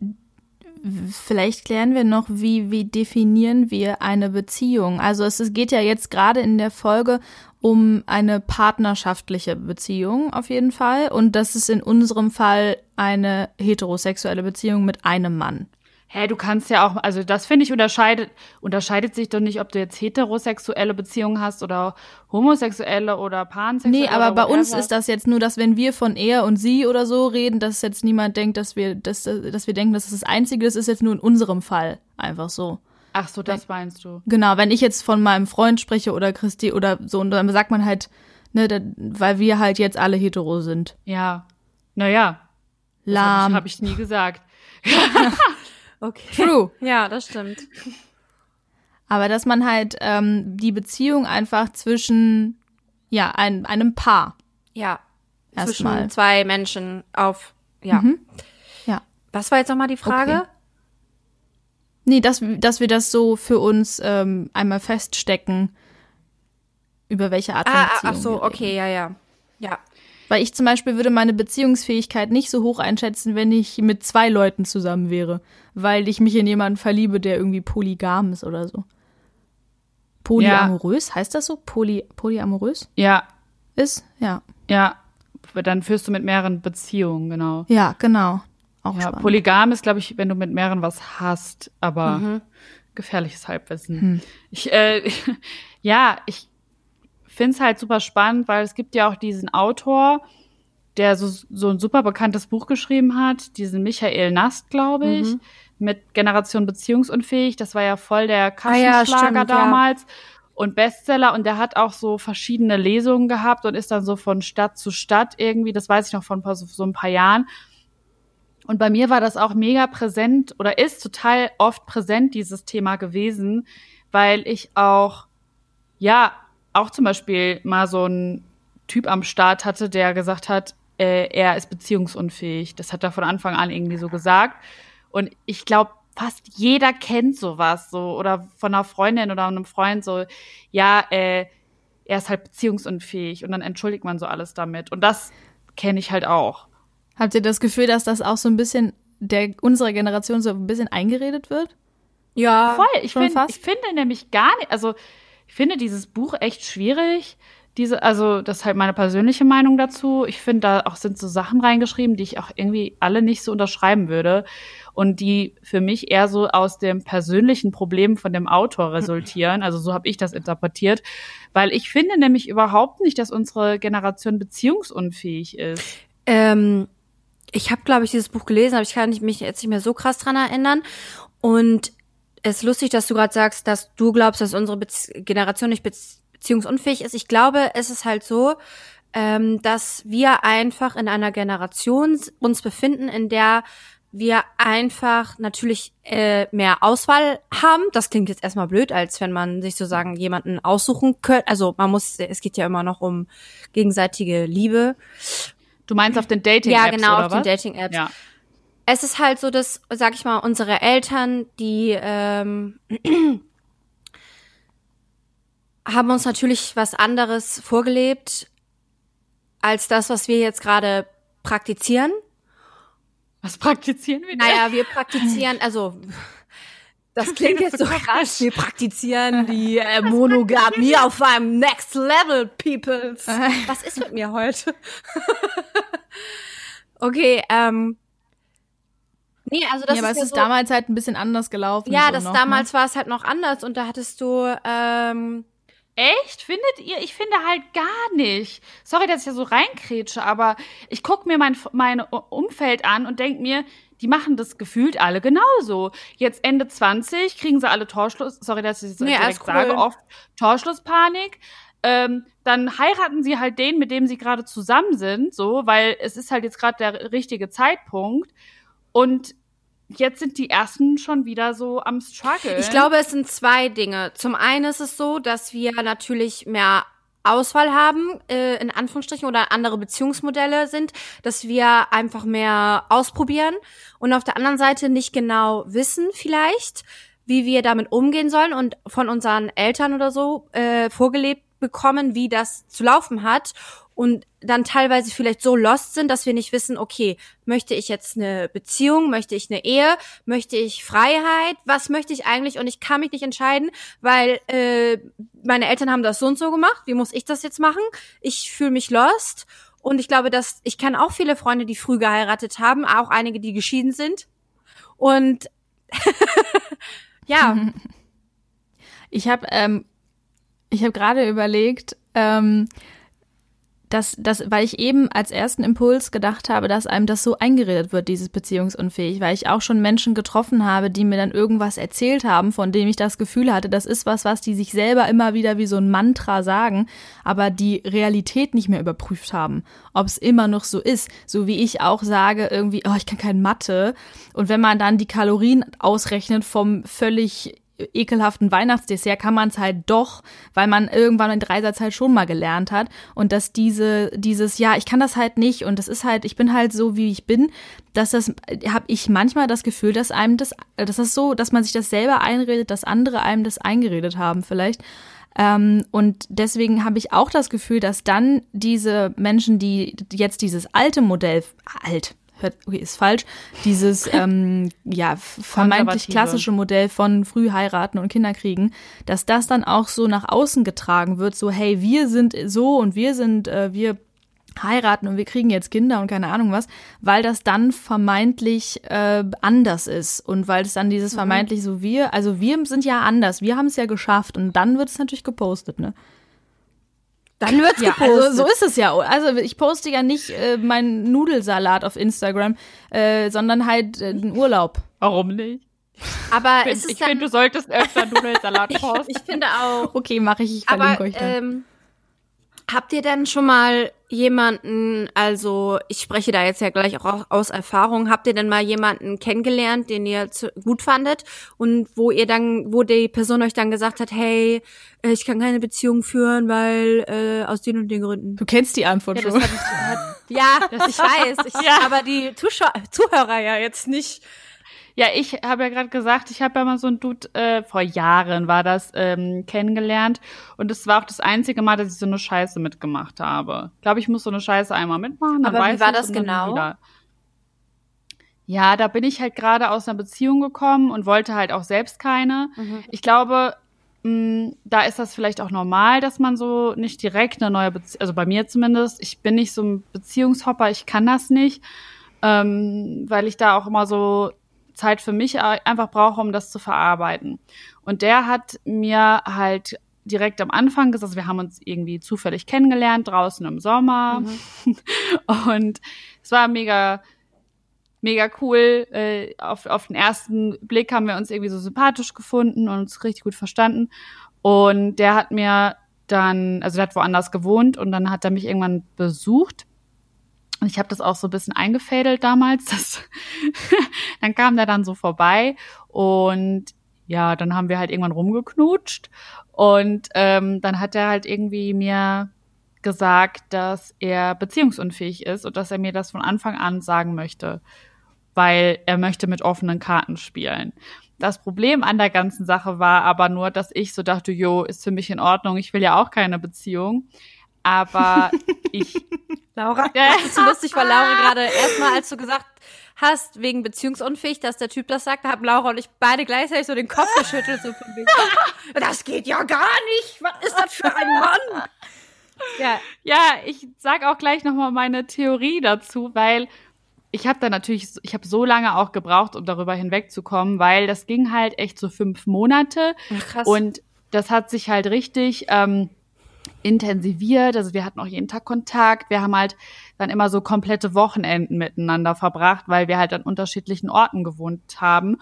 vielleicht klären wir noch, wie, wie definieren wir eine Beziehung? Also es, es geht ja jetzt gerade in der Folge um eine partnerschaftliche Beziehung auf jeden Fall. Und das ist in unserem Fall eine heterosexuelle Beziehung mit einem Mann. Hä, du kannst ja auch, also das finde ich unterscheidet, unterscheidet sich doch nicht, ob du jetzt heterosexuelle Beziehungen hast oder homosexuelle oder pansexuelle. Nee, aber bei uns ist das jetzt nur, dass wenn wir von er und sie oder so reden, dass jetzt niemand denkt, dass wir, dass, dass wir denken, dass das das Einzige ist, ist jetzt nur in unserem Fall einfach so. Ach so, das meinst du. Genau, wenn ich jetzt von meinem Freund spreche oder Christi oder so, und dann sagt man halt, ne, da, weil wir halt jetzt alle hetero sind. Ja. Naja. Lahm. Habe ich, hab ich nie gesagt. Okay. True. Ja, das stimmt. Aber dass man halt ähm, die Beziehung einfach zwischen ja ein, einem Paar. Ja. Erstmal. Zwischen zwei Menschen auf. Ja. Mhm. Ja. Was war jetzt nochmal die Frage? Okay. Nee, dass, dass wir das so für uns ähm, einmal feststecken, über welche Art von ah, Beziehung. Ach so, okay, ja, ja. Ja. Weil ich zum Beispiel würde meine Beziehungsfähigkeit nicht so hoch einschätzen, wenn ich mit zwei Leuten zusammen wäre, weil ich mich in jemanden verliebe, der irgendwie polygam ist oder so. Polyamorös, ja. heißt das so? Poly, polyamorös? Ja. Ist? Ja. Ja. Dann führst du mit mehreren Beziehungen, genau. Ja, genau. Auch ja, polygam ist, glaube ich, wenn du mit mehreren was hast, aber mhm. gefährliches Halbwissen. Hm. Ich, äh, ja, ich finde es halt super spannend, weil es gibt ja auch diesen Autor, der so, so ein super bekanntes Buch geschrieben hat, diesen Michael Nast, glaube ich, mhm. mit Generation Beziehungsunfähig. Das war ja voll der Kassenschlager ah, ja, damals. Ja. Und Bestseller und der hat auch so verschiedene Lesungen gehabt und ist dann so von Stadt zu Stadt irgendwie, das weiß ich noch von so, so ein paar Jahren. Und bei mir war das auch mega präsent oder ist total oft präsent, dieses Thema gewesen, weil ich auch, ja, auch zum Beispiel mal so ein Typ am Start hatte, der gesagt hat, äh, er ist beziehungsunfähig. Das hat er von Anfang an irgendwie so gesagt. Und ich glaube, fast jeder kennt sowas so oder von einer Freundin oder einem Freund so, ja, äh, er ist halt beziehungsunfähig und dann entschuldigt man so alles damit. Und das kenne ich halt auch. Habt ihr das Gefühl, dass das auch so ein bisschen der unserer Generation so ein bisschen eingeredet wird? Ja, voll. Ich, find, ich finde nämlich gar nicht, also ich finde dieses Buch echt schwierig. Diese, also, das ist halt meine persönliche Meinung dazu. Ich finde, da auch sind so Sachen reingeschrieben, die ich auch irgendwie alle nicht so unterschreiben würde. Und die für mich eher so aus dem persönlichen Problem von dem Autor resultieren. Also so habe ich das interpretiert. Weil ich finde nämlich überhaupt nicht, dass unsere Generation beziehungsunfähig ist. Ähm, ich habe, glaube ich, dieses Buch gelesen, aber ich kann mich jetzt nicht mehr so krass dran erinnern. Und es ist lustig, dass du gerade sagst, dass du glaubst, dass unsere Bezie Generation nicht beziehungsunfähig ist. Ich glaube, es ist halt so, ähm, dass wir einfach in einer Generation uns befinden, in der wir einfach natürlich äh, mehr Auswahl haben. Das klingt jetzt erstmal blöd, als wenn man sich sozusagen jemanden aussuchen könnte. Also man muss, es geht ja immer noch um gegenseitige Liebe. Du meinst auf den Dating-Apps Ja, genau, auf was? den Dating-Apps. Ja. Es ist halt so, dass, sag ich mal, unsere Eltern, die ähm, haben uns natürlich was anderes vorgelebt als das, was wir jetzt gerade praktizieren. Was praktizieren wir denn? Naja, wir praktizieren, also das klingt jetzt so krass. Wir praktizieren die äh, Monogamie auf einem Next Level, Peoples. Was ist mit mir heute? okay, ähm. Nee, also das ja, aber ist es ja ist so, damals halt ein bisschen anders gelaufen. Ja, so das noch, damals war es halt noch anders und da hattest du, ähm, Echt? Findet ihr? Ich finde halt gar nicht. Sorry, dass ich ja so reinkretsche, aber ich gucke mir mein, mein Umfeld an und denk mir, die machen das gefühlt alle genauso. Jetzt Ende 20 kriegen sie alle Torschluss, sorry, dass ich es Nee, direkt cool. sage, oft Torschlusspanik. Ähm, dann heiraten sie halt den, mit dem sie gerade zusammen sind, so, weil es ist halt jetzt gerade der richtige Zeitpunkt. Und jetzt sind die ersten schon wieder so am Struggle. Ich glaube, es sind zwei Dinge. Zum einen ist es so, dass wir natürlich mehr Auswahl haben, äh, in Anführungsstrichen, oder andere Beziehungsmodelle sind, dass wir einfach mehr ausprobieren und auf der anderen Seite nicht genau wissen vielleicht, wie wir damit umgehen sollen und von unseren Eltern oder so äh, vorgelebt bekommen, wie das zu laufen hat und dann teilweise vielleicht so lost sind, dass wir nicht wissen, okay, möchte ich jetzt eine Beziehung, möchte ich eine Ehe, möchte ich Freiheit, was möchte ich eigentlich und ich kann mich nicht entscheiden, weil äh, meine Eltern haben das so und so gemacht, wie muss ich das jetzt machen? Ich fühle mich lost und ich glaube, dass ich kenne auch viele Freunde, die früh geheiratet haben, auch einige, die geschieden sind und ja, Ich habe ähm, ich habe gerade überlegt, ähm, dass, dass, weil ich eben als ersten Impuls gedacht habe, dass einem das so eingeredet wird, dieses beziehungsunfähig, weil ich auch schon Menschen getroffen habe, die mir dann irgendwas erzählt haben, von dem ich das Gefühl hatte, das ist was, was die sich selber immer wieder wie so ein Mantra sagen, aber die Realität nicht mehr überprüft haben, ob es immer noch so ist, so wie ich auch sage irgendwie, oh, ich kann kein Mathe. Und wenn man dann die Kalorien ausrechnet vom völlig ekelhaften Weihnachtsdessert kann man es halt doch, weil man irgendwann in Dreisatz halt schon mal gelernt hat und dass diese dieses ja, ich kann das halt nicht und das ist halt, ich bin halt so wie ich bin, dass das habe ich manchmal das Gefühl, dass einem das das ist so, dass man sich das selber einredet, dass andere einem das eingeredet haben vielleicht. Ähm, und deswegen habe ich auch das Gefühl, dass dann diese Menschen, die jetzt dieses alte Modell, alt, okay, ist falsch, dieses ähm, ja vermeintlich klassische Modell von früh heiraten und Kinder kriegen, dass das dann auch so nach außen getragen wird, so hey, wir sind so und wir sind wir wir heiraten und wir kriegen jetzt Kinder und keine Ahnung was, weil das dann vermeintlich äh, anders ist und weil es dann dieses vermeintlich so wir, also wir sind ja anders, wir haben es ja geschafft und dann wird es natürlich gepostet, ne? Dann wird's Ja, gepostet. also so ist es ja. Also ich poste ja nicht äh, meinen Nudelsalat auf Instagram, äh, sondern halt äh, einen Urlaub. Warum nicht? aber Ich, ich finde, du solltest öfter Nudelsalat posten. ich finde auch, Okay, mache ich, ich Aber verlinke euch dann. ähm, habt ihr denn schon mal jemanden, also ich spreche da jetzt ja gleich auch aus Erfahrung, habt ihr denn mal jemanden kennengelernt, den ihr gut fandet und wo ihr dann, wo die Person euch dann gesagt hat, hey, äh, ich kann keine Beziehung führen, weil äh, aus den und den Gründen. du kennst die Antwort Ja, das schon. hatte ich, hat, Ja, ich weiß, ich, aber die Zuschauer, Zuhörer ja jetzt nicht. Ja, ich habe ja gerade gesagt, ich habe ja mal so einen Dude, äh, vor Jahren war das, ähm, kennengelernt. Und es war auch das einzige Mal, dass ich so eine Scheiße mitgemacht habe. Ich glaube, ich muss so eine Scheiße einmal mitmachen. Dann Aber wie war das genau? Ja, da bin ich halt gerade aus einer Beziehung gekommen und wollte halt auch selbst keine. Mhm. Ich glaube, mh, da ist das vielleicht auch normal, dass man so nicht direkt eine neue Beziehung, also bei mir zumindest, ich bin nicht so ein Beziehungshopper, ich kann das nicht, ähm, weil ich da auch immer so Zeit für mich einfach brauche, um das zu verarbeiten. Und der hat mir halt direkt am Anfang gesagt, also wir haben uns irgendwie zufällig kennengelernt draußen im Sommer und es war mega mega cool. Äh, auf, auf den ersten Blick haben wir uns irgendwie so sympathisch gefunden und uns richtig gut verstanden. Und der hat mir dann, also der hat woanders gewohnt und dann hat er mich irgendwann besucht. Und ich habe das auch so ein bisschen eingefädelt damals. Das dann kam der dann so vorbei und ja, dann haben wir halt irgendwann rumgeknutscht und ähm, dann hat er halt irgendwie mir gesagt, dass er beziehungsunfähig ist und dass er mir das von Anfang an sagen möchte, weil er möchte mit offenen Karten spielen. Das Problem an der ganzen Sache war aber nur, dass ich so dachte, jo, ist für mich in Ordnung, ich will ja auch keine Beziehung. Aber ich. Laura, das ist so lustig, weil Laura gerade erstmal, als du gesagt hast, wegen beziehungsunfähig, dass der Typ das sagt, da haben Laura und ich beide gleichzeitig so den Kopf geschüttelt, so von wegen, das geht ja gar nicht, was ist das für ein Mann? Ja, ja ich sag auch gleich nochmal meine Theorie dazu, weil ich habe da natürlich, ich habe so lange auch gebraucht, um darüber hinwegzukommen, weil das ging halt echt so fünf Monate. Ach, krass. Und das hat sich halt richtig ähm, intensiviert. Also wir hatten auch jeden Tag Kontakt. Wir haben halt dann immer so komplette Wochenenden miteinander verbracht, weil wir halt an unterschiedlichen Orten gewohnt haben.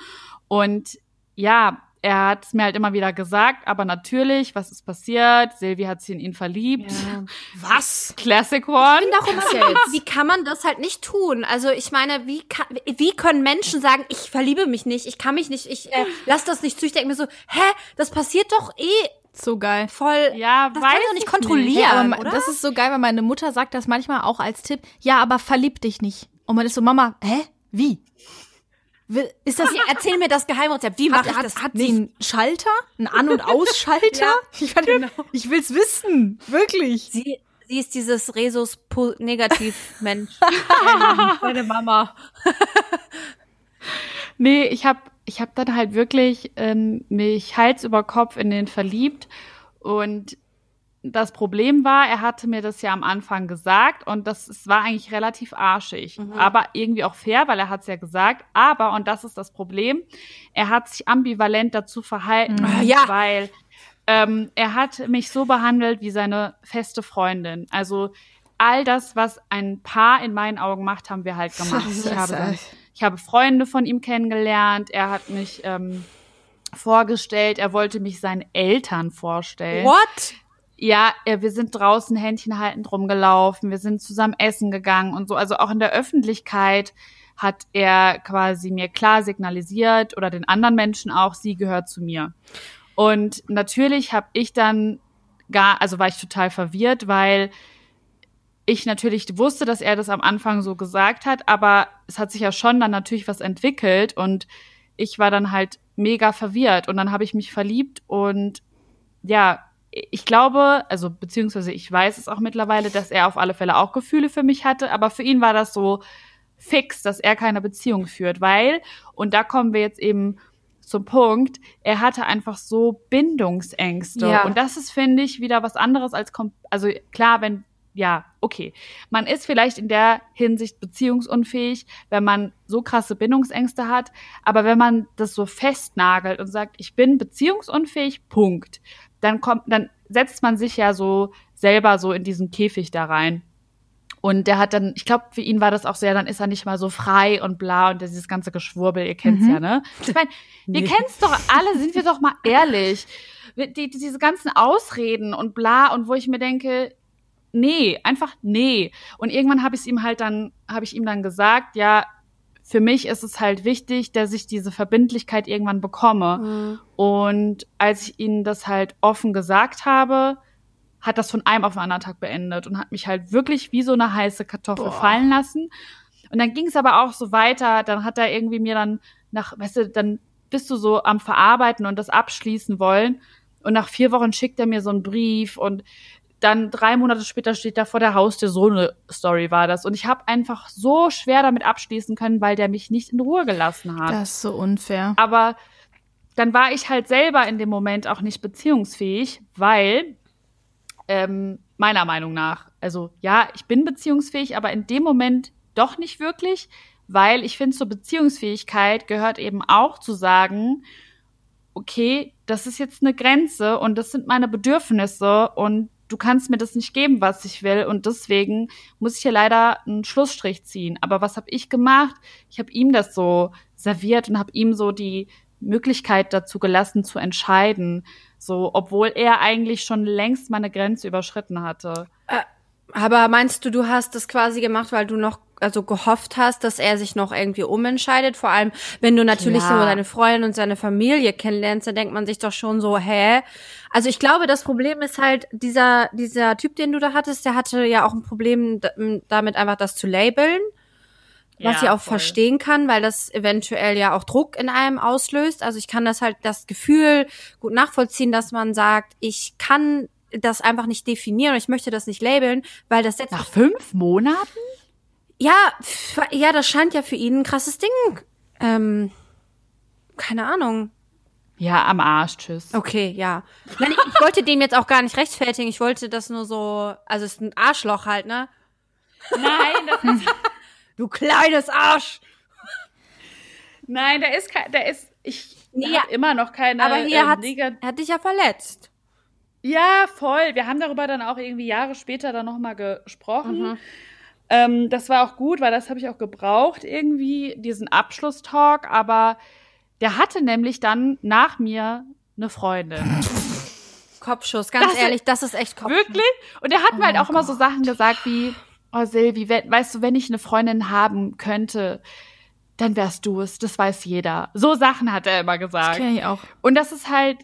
Und ja, er hat es mir halt immer wieder gesagt, aber natürlich, was ist passiert? Silvi hat sich in ihn verliebt. Ja. Was? Classic One. Ich finde auch immer, wie kann man das halt nicht tun? Also ich meine, wie, kann, wie können Menschen sagen, ich verliebe mich nicht, ich kann mich nicht, ich äh, lass das nicht zu. Ich denke mir so, hä, das passiert doch eh so geil. Voll. Ja, das weiß kann ich doch nicht kontrollieren. Ja, aber oder? das ist so geil, weil meine Mutter sagt das manchmal auch als Tipp. Ja, aber verlieb dich nicht. Und man ist so, Mama, hä? Wie? Ist das, erzähl mir das Geheimrezept. Wie mache ich hat, das? Hat sie einen Schalter? Einen An- und Ausschalter? Ja, ich, kann, genau. ich will's wissen. Wirklich. Sie, sie ist dieses Resus-Negativ-Mensch. Meine Mama. nee, ich habe ich hab dann halt wirklich ähm, mich Hals über Kopf in den verliebt und das Problem war, er hatte mir das ja am Anfang gesagt und das es war eigentlich relativ arschig, mhm. aber irgendwie auch fair, weil er hat es ja gesagt. Aber und das ist das Problem, er hat sich ambivalent dazu verhalten, mhm. ja. weil ähm, er hat mich so behandelt wie seine feste Freundin. Also all das, was ein Paar in meinen Augen macht, haben wir halt gemacht. Ich habe, ich habe Freunde von ihm kennengelernt. Er hat mich ähm, vorgestellt. Er wollte mich seinen Eltern vorstellen. What? ja, wir sind draußen Händchen haltend rumgelaufen, wir sind zusammen essen gegangen und so. Also auch in der Öffentlichkeit hat er quasi mir klar signalisiert oder den anderen Menschen auch, sie gehört zu mir. Und natürlich habe ich dann gar, also war ich total verwirrt, weil ich natürlich wusste, dass er das am Anfang so gesagt hat, aber es hat sich ja schon dann natürlich was entwickelt und ich war dann halt mega verwirrt und dann habe ich mich verliebt und ja, ich glaube, also beziehungsweise ich weiß es auch mittlerweile, dass er auf alle Fälle auch Gefühle für mich hatte, aber für ihn war das so fix, dass er keine Beziehung führt, weil, und da kommen wir jetzt eben zum Punkt, er hatte einfach so Bindungsängste. Ja. Und das ist, finde ich, wieder was anderes als, also klar, wenn, ja, okay, man ist vielleicht in der Hinsicht beziehungsunfähig, wenn man so krasse Bindungsängste hat, aber wenn man das so festnagelt und sagt, ich bin beziehungsunfähig, Punkt, dann kommt, dann setzt man sich ja so selber so in diesen Käfig da rein. Und der hat dann, ich glaube, für ihn war das auch sehr, dann ist er nicht mal so frei und bla und dieses ganze Geschwurbel, ihr kennt's mhm. ja, ne? Ich meine, wir nee. kennen's doch alle, sind wir doch mal ehrlich. Die, diese ganzen Ausreden und bla und wo ich mir denke, nee, einfach nee. Und irgendwann habe ich ihm halt dann, habe ich ihm dann gesagt, ja, für mich ist es halt wichtig, dass ich diese Verbindlichkeit irgendwann bekomme. Mhm. Und als ich ihnen das halt offen gesagt habe, hat das von einem auf den anderen Tag beendet und hat mich halt wirklich wie so eine heiße Kartoffel Boah. fallen lassen. Und dann ging es aber auch so weiter. Dann hat er irgendwie mir dann nach, weißt du, dann bist du so am Verarbeiten und das abschließen wollen. Und nach vier Wochen schickt er mir so einen Brief und dann drei Monate später steht da vor der Haustür, so eine Story war das. Und ich habe einfach so schwer damit abschließen können, weil der mich nicht in Ruhe gelassen hat. Das ist so unfair. Aber dann war ich halt selber in dem Moment auch nicht beziehungsfähig, weil ähm, meiner Meinung nach, also ja, ich bin beziehungsfähig, aber in dem Moment doch nicht wirklich, weil ich finde, zur Beziehungsfähigkeit gehört eben auch zu sagen, okay, das ist jetzt eine Grenze und das sind meine Bedürfnisse und du kannst mir das nicht geben, was ich will. Und deswegen muss ich hier leider einen Schlussstrich ziehen. Aber was habe ich gemacht? Ich habe ihm das so serviert und habe ihm so die Möglichkeit dazu gelassen, zu entscheiden. So, obwohl er eigentlich schon längst meine Grenze überschritten hatte. Aber meinst du, du hast das quasi gemacht, weil du noch also gehofft hast, dass er sich noch irgendwie umentscheidet? Vor allem, wenn du natürlich Klar. so deine Freundin und seine Familie kennenlernst, dann denkt man sich doch schon so, hä? Also ich glaube, das Problem ist halt, dieser, dieser Typ, den du da hattest, der hatte ja auch ein Problem damit einfach das zu labeln. Was ich Ja, auch voll. verstehen kann, weil das eventuell ja auch Druck in einem auslöst. Also ich kann das halt das Gefühl gut nachvollziehen, dass man sagt, ich kann das einfach nicht definieren und ich möchte das nicht labeln, weil das setzt Nach fünf Monaten? ja, ja, das scheint ja für ihn ein krasses Ding. Ähm, keine Ahnung. Ja, am Arsch, tschüss. Okay, ja. Nein, ich, ich wollte dem jetzt auch gar nicht rechtfertigen. Ich wollte das nur so, also es ist ein Arschloch halt, ne? Nein, das ist, Du kleines Arsch. nein, der ist kein, der ist, ich Nee, hab immer noch keine, Aber hier ähm, hat, er hat dich ja verletzt. Ja, voll. Wir haben darüber dann auch irgendwie Jahre später dann nochmal gesprochen. Mhm. Ähm, das war auch gut, weil das habe ich auch gebraucht, irgendwie, diesen Abschlusstalk. Aber der hatte nämlich dann nach mir eine Freundin. Kopfschuss, ganz Das- ehrlich, das ist echt Kopfschuss. Wirklich? Und er hat mir halt auch immer so Sachen gesagt wie, oh Silvi, we weißt du, wenn ich eine Freundin haben könnte, dann wärst du es. Das weiß jeder. So Sachen hat er immer Das gesagt. kenne ich auch. Und das ist halt,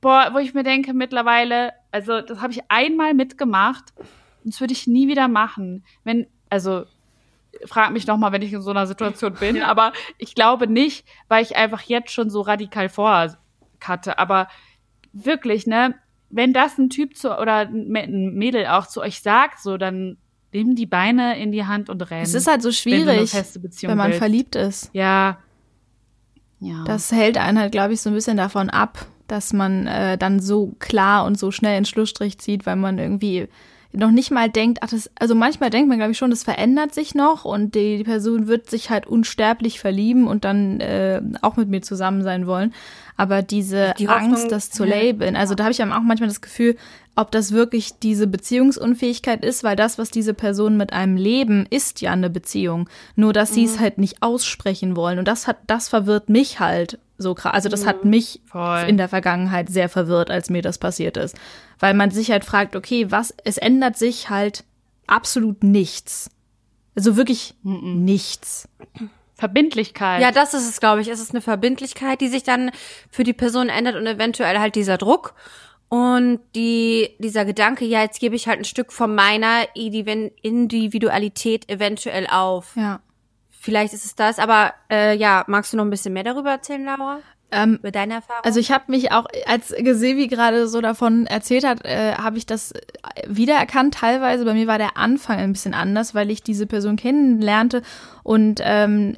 boah, wo ich mir denke, mittlerweile, also das habe ich einmal mitgemacht und das würde ich nie wieder machen. Wenn, also frag mich noch mal, wenn ich in so einer Situation bin, aber ich glaube nicht, weil ich einfach jetzt schon so radikal vorhatte. Aber wirklich, ne, wenn das ein Typ zu oder ein Mä- ein Mädel auch zu euch sagt, so dann nimm die Beine in die Hand und renn. Es ist halt so wenn schwierig, feste Beziehung wenn man willst. verliebt ist. Ja. Ja. Das hält einen halt, glaube ich, so ein bisschen davon ab, dass man äh, dann so klar und so schnell einen Schlussstrich zieht, weil man irgendwie noch nicht mal denkt, ach das, also manchmal denkt man, glaube ich, schon, das verändert sich noch und die, die Person wird sich halt unsterblich verlieben und dann äh, auch mit mir zusammen sein wollen. Aber diese Die Hoffnung- Angst, das zu labeln, also da habe ich auch manchmal das Gefühl, ob das wirklich diese Beziehungsunfähigkeit ist, weil das, was diese Personen mit einem leben, ist ja eine Beziehung. Nur, dass sie Mhm. es halt nicht aussprechen wollen. Und das hat, das verwirrt mich halt so krass. Also das hat mich Voll. in der Vergangenheit sehr verwirrt, als mir das passiert ist. Weil man sich halt fragt, okay, was, es ändert sich halt absolut nichts. Also wirklich nichts. Verbindlichkeit. Ja, das ist es, glaube ich. Es ist eine Verbindlichkeit, die sich dann für die Person ändert und eventuell halt dieser Druck und die, dieser Gedanke, ja, jetzt gebe ich halt ein Stück von meiner Indivi- Individualität eventuell auf. Ja. Vielleicht ist es das, aber äh, ja, magst du noch ein bisschen mehr darüber erzählen, Laura? Ähm, Über deine Erfahrung? Also ich habe mich auch, als Gesevi gerade so davon erzählt hat, äh, habe ich das wiedererkannt teilweise. Bei mir war der Anfang ein bisschen anders, weil ich diese Person kennenlernte und ähm,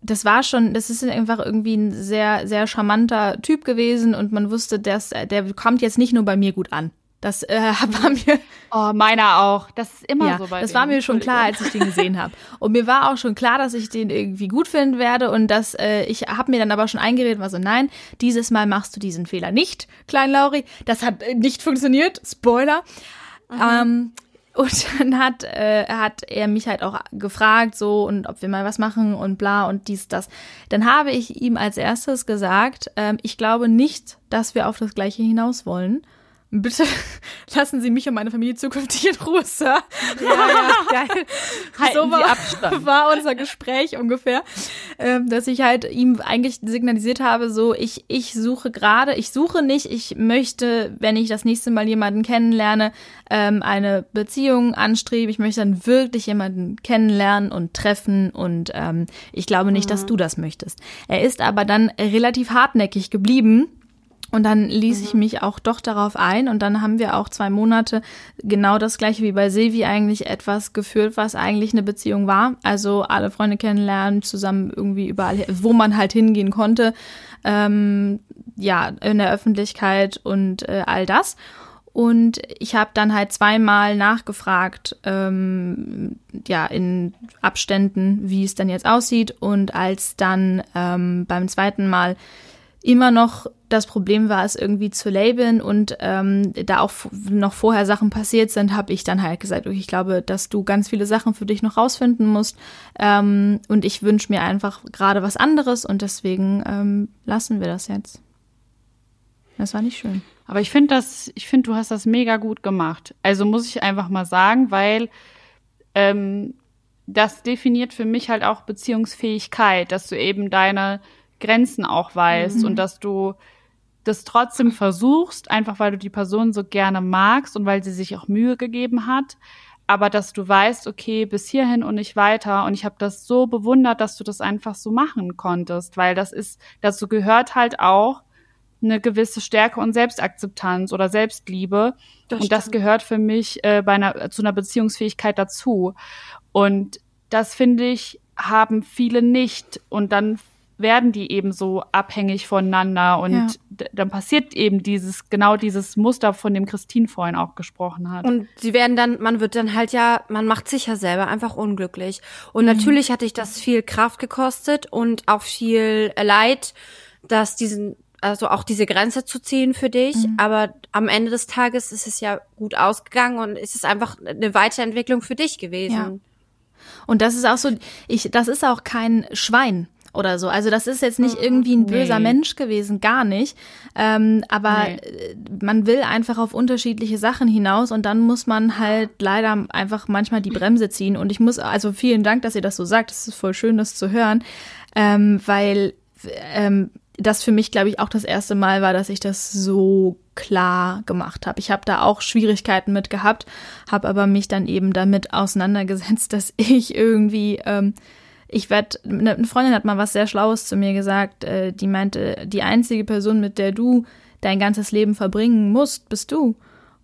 das war schon, das ist einfach irgendwie ein sehr, sehr charmanter Typ gewesen und man wusste, dass der kommt jetzt nicht nur bei mir gut an. Das äh, war mir Oh, meiner auch. Das ist immer ja, so bei das war mir schon klar, als ich den gesehen habe. Und mir war auch schon klar, dass ich den irgendwie gut finden werde und dass äh, ich habe mir dann aber schon eingeredet, war so nein, dieses Mal machst du diesen Fehler nicht, Klein Lauri. Das hat äh, nicht funktioniert. Spoiler. Ähm, und dann hat, äh, hat er mich halt auch gefragt, so und ob wir mal was machen und bla und dies, das. Dann habe ich ihm als erstes gesagt, ähm, ich glaube nicht, dass wir auf das Gleiche hinaus wollen. Bitte lassen Sie mich und meine Familie zukünftig in Ruhe, Sir. geil. Halten so Sie war, war unser Gespräch ungefähr, ähm, dass ich halt ihm eigentlich signalisiert habe, so ich ich suche gerade, ich suche nicht, ich möchte, wenn ich das nächste Mal jemanden kennenlerne, ähm, eine Beziehung anstrebe, ich möchte dann wirklich jemanden kennenlernen und treffen und ähm, ich glaube nicht, dass du das möchtest. Er ist aber dann relativ hartnäckig geblieben. Und dann ließ ich mich auch doch darauf ein und dann haben wir auch zwei Monate genau das gleiche wie bei Silvi eigentlich etwas geführt, was eigentlich eine Beziehung war. Also alle Freunde kennenlernen, zusammen irgendwie überall, wo man halt hingehen konnte, ähm, ja, in der Öffentlichkeit und äh, all das. Und ich habe dann halt zweimal nachgefragt, ähm, ja, in Abständen, wie es dann jetzt aussieht. Und als dann ähm, beim zweiten Mal immer noch das Problem war, es irgendwie zu labeln und ähm, da auch noch vorher Sachen passiert sind, habe ich dann halt gesagt, okay, ich glaube, dass du ganz viele Sachen für dich noch rausfinden musst ähm, und ich wünsche mir einfach gerade was anderes und deswegen ähm, lassen wir das jetzt. Das war nicht schön. Aber ich finde das, ich finde, du hast das mega gut gemacht. Also muss ich einfach mal sagen, weil ähm, das definiert für mich halt auch Beziehungsfähigkeit, dass du eben deine Grenzen auch weißt mhm. und dass du das trotzdem versuchst, einfach weil du die Person so gerne magst und weil sie sich auch Mühe gegeben hat, aber dass du weißt, okay, bis hierhin und nicht weiter. Und ich habe das so bewundert, dass du das einfach so machen konntest, weil das ist, dazu gehört halt auch eine gewisse Stärke und Selbstakzeptanz oder Selbstliebe. Das und das gehört für mich äh, bei einer, zu einer Beziehungsfähigkeit dazu. Und das finde ich, haben viele nicht. Und dann werden die eben so abhängig voneinander und ja. dann passiert eben dieses, genau dieses Muster, von dem Christine vorhin auch gesprochen hat. Und sie werden dann, man wird dann halt ja, man macht sich ja selber einfach unglücklich. Und mhm. natürlich hatte ich das viel Kraft gekostet und auch viel Leid, dass diesen, also auch diese Grenze zu ziehen für dich. Mhm. Aber am Ende des Tages ist es ja gut ausgegangen und es ist einfach eine Weiterentwicklung für dich gewesen. Ja. Und das ist auch so, ich, das ist auch kein Schwein oder so. Also das ist jetzt nicht irgendwie ein böser nee. Mensch gewesen, gar nicht. Ähm, aber nee. Äh, man will einfach auf unterschiedliche Sachen hinaus und dann muss man halt leider einfach manchmal die Bremse ziehen. Und ich muss, also vielen Dank, dass ihr das so sagt. Es ist voll schön, das zu hören, ähm, weil ähm, das für mich, glaube ich, auch das erste Mal war, dass ich das so klar gemacht habe. Ich habe da auch Schwierigkeiten mit gehabt, habe aber mich dann eben damit auseinandergesetzt, dass ich irgendwie ähm, ich werde, ne, eine Freundin hat mal was sehr Schlaues zu mir gesagt, äh, die meinte, die einzige Person, mit der du dein ganzes Leben verbringen musst, bist du.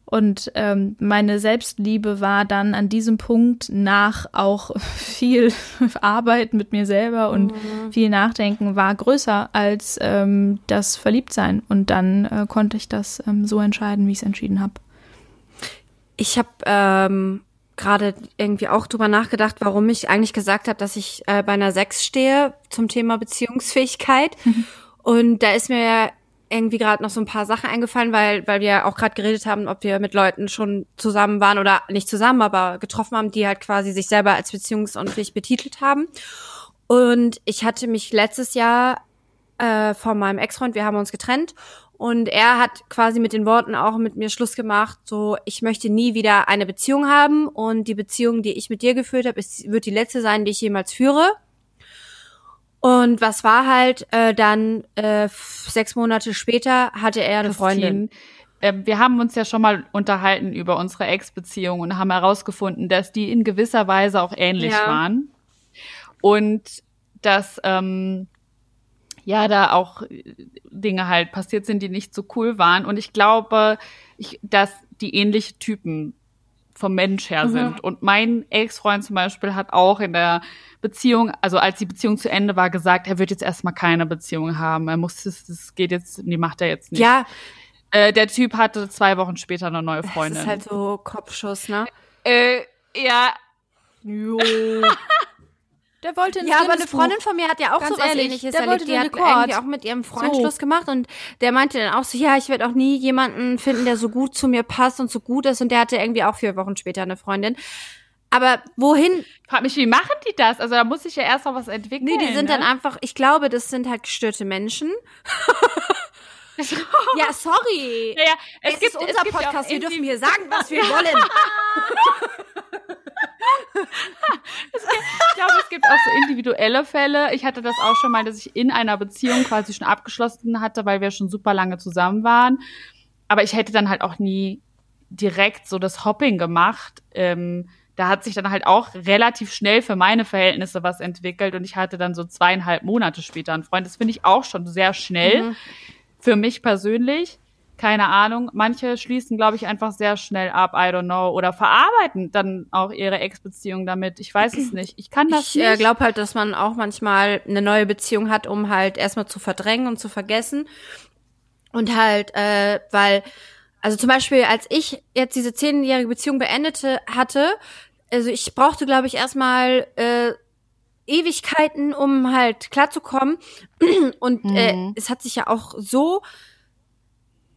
Und ähm, meine Selbstliebe war dann an diesem Punkt nach auch viel Arbeit mit mir selber und mhm. viel Nachdenken war größer als ähm, das Verliebtsein. Und dann äh, konnte ich das ähm, so entscheiden, wie ich es entschieden habe. Ich habe ähm, gerade irgendwie auch drüber nachgedacht, warum ich eigentlich gesagt habe, dass ich äh, bei einer Sechs stehe zum Thema Beziehungsfähigkeit. Mhm. Und da ist mir irgendwie gerade noch so ein paar Sachen eingefallen, weil weil wir auch gerade geredet haben, ob wir mit Leuten schon zusammen waren oder nicht zusammen, aber getroffen haben, die halt quasi sich selber als beziehungsunfähig betitelt haben. Und ich hatte mich letztes Jahr äh, von meinem Ex-Freund, wir haben uns getrennt und er hat quasi mit den Worten auch mit mir Schluss gemacht, so ich möchte nie wieder eine Beziehung haben und die Beziehung, die ich mit dir geführt habe, ist, wird die letzte sein, die ich jemals führe. Und was war halt äh, dann äh, sechs Monate später hatte er eine Freundin. Äh, wir haben uns ja schon mal unterhalten über unsere Ex-Beziehung und haben herausgefunden, dass die in gewisser Weise auch ähnlich ja. waren und dass ähm, ja, da auch äh, Dinge halt passiert sind, die nicht so cool waren. Und ich glaube, ich, dass die ähnliche Typen vom Mensch her mhm. sind. Und mein Ex-Freund zum Beispiel hat auch in der Beziehung, also als die Beziehung zu Ende war, gesagt, er wird jetzt erstmal keine Beziehung haben. Er muss, das, das geht jetzt, die macht er jetzt nicht. Ja. Äh, der Typ hatte zwei Wochen später eine neue Freundin. Das ist halt so Kopfschuss, ne? Äh, ja. Jo. Der wollte ein Ja, aber eine Freundin von mir hat ja auch Ganz so was ähnliches der erlebt. Die hat irgendwie auch mit ihrem Freund so. Schluss gemacht und der meinte dann auch so, ja, ich werde auch nie jemanden finden, der so gut zu mir passt und so gut ist und der hatte irgendwie auch vier Wochen später eine Freundin. Aber wohin? Frag mich, wie machen die das? Also da muss sich ja erst noch was entwickeln. Nee, die sind ne? dann einfach, ich glaube, das sind halt gestörte Menschen. ja, sorry. Ja, ja, es, es gibt, ist unser Podcast, wir dürfen hier sagen, was wir wollen. ich glaube, es gibt auch so individuelle Fälle. Ich hatte das auch schon mal, dass ich in einer Beziehung quasi schon abgeschlossen hatte, weil wir schon super lange zusammen waren. Aber ich hätte dann halt auch nie direkt so das Hopping gemacht. Ähm, da hat sich dann halt auch relativ schnell für meine Verhältnisse was entwickelt und ich hatte dann so zweieinhalb Monate später einen Freund. Das finde ich auch schon sehr schnell mhm. für mich persönlich keine Ahnung. Manche schließen, glaube ich, einfach sehr schnell ab, I don't know, oder verarbeiten dann auch ihre Ex-Beziehung damit. Ich weiß es nicht. Ich kann das ich, nicht. Ich äh, glaube halt, dass man auch manchmal eine neue Beziehung hat, um halt erstmal zu verdrängen und zu vergessen. Und halt, äh, weil, also zum Beispiel, als ich jetzt diese zehnjährige Beziehung beendete hatte, also ich brauchte, glaube ich, erstmal äh, Ewigkeiten, um halt klarzukommen. Und äh, mhm. äh, es hat sich ja auch so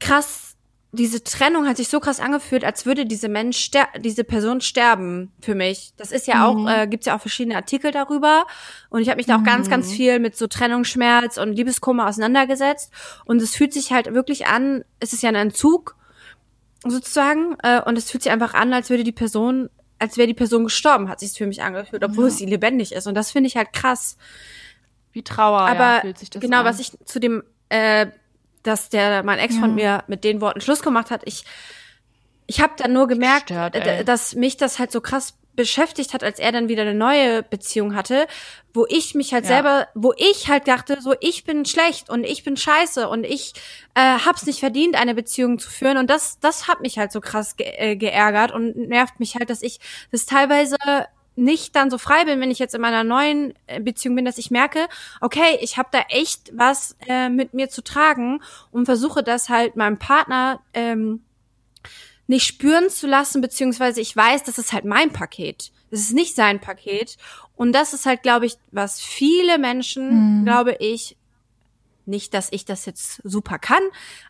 krass diese Trennung hat sich so krass angefühlt, als würde diese Mensch diese Person sterben für mich. Das ist ja Mhm. auch, äh, gibt's ja auch verschiedene Artikel darüber. Und ich habe mich da auch ganz, ganz Mhm. viel mit so Trennungsschmerz und Liebeskummer auseinandergesetzt. Und es fühlt sich halt wirklich an, es ist ja ein Entzug sozusagen, äh, und es fühlt sich einfach an, als würde die Person, als wäre die Person gestorben, hat sich für mich angefühlt, obwohl sie lebendig ist. Und das finde ich halt krass. Wie Trauer, Aber ja, fühlt sich das genau, an. was ich zu dem, äh, dass der mein Ex von mir mit den Worten Schluss gemacht hat, ich, ich habe dann nur gemerkt, Gestört, äh, dass mich das halt so krass beschäftigt hat, als er dann wieder eine neue Beziehung hatte, wo ich mich halt Ja. selber, wo ich halt dachte, so ich bin schlecht und ich bin scheiße und ich äh, hab's nicht verdient, eine Beziehung zu führen. Und das, das hat mich halt so krass ge äh, geärgert und nervt mich halt, dass ich das teilweise nicht dann so frei bin, wenn ich jetzt in meiner neuen äh, Beziehung bin, dass ich merke, okay, ich habe da echt was äh, mit mir zu tragen und versuche das halt meinem Partner ähm, nicht spüren zu lassen, beziehungsweise ich weiß, das ist halt mein Paket. Das ist nicht sein Paket. Und das ist halt, glaube ich, was viele Menschen, glaube ich, nicht, dass ich das jetzt super kann,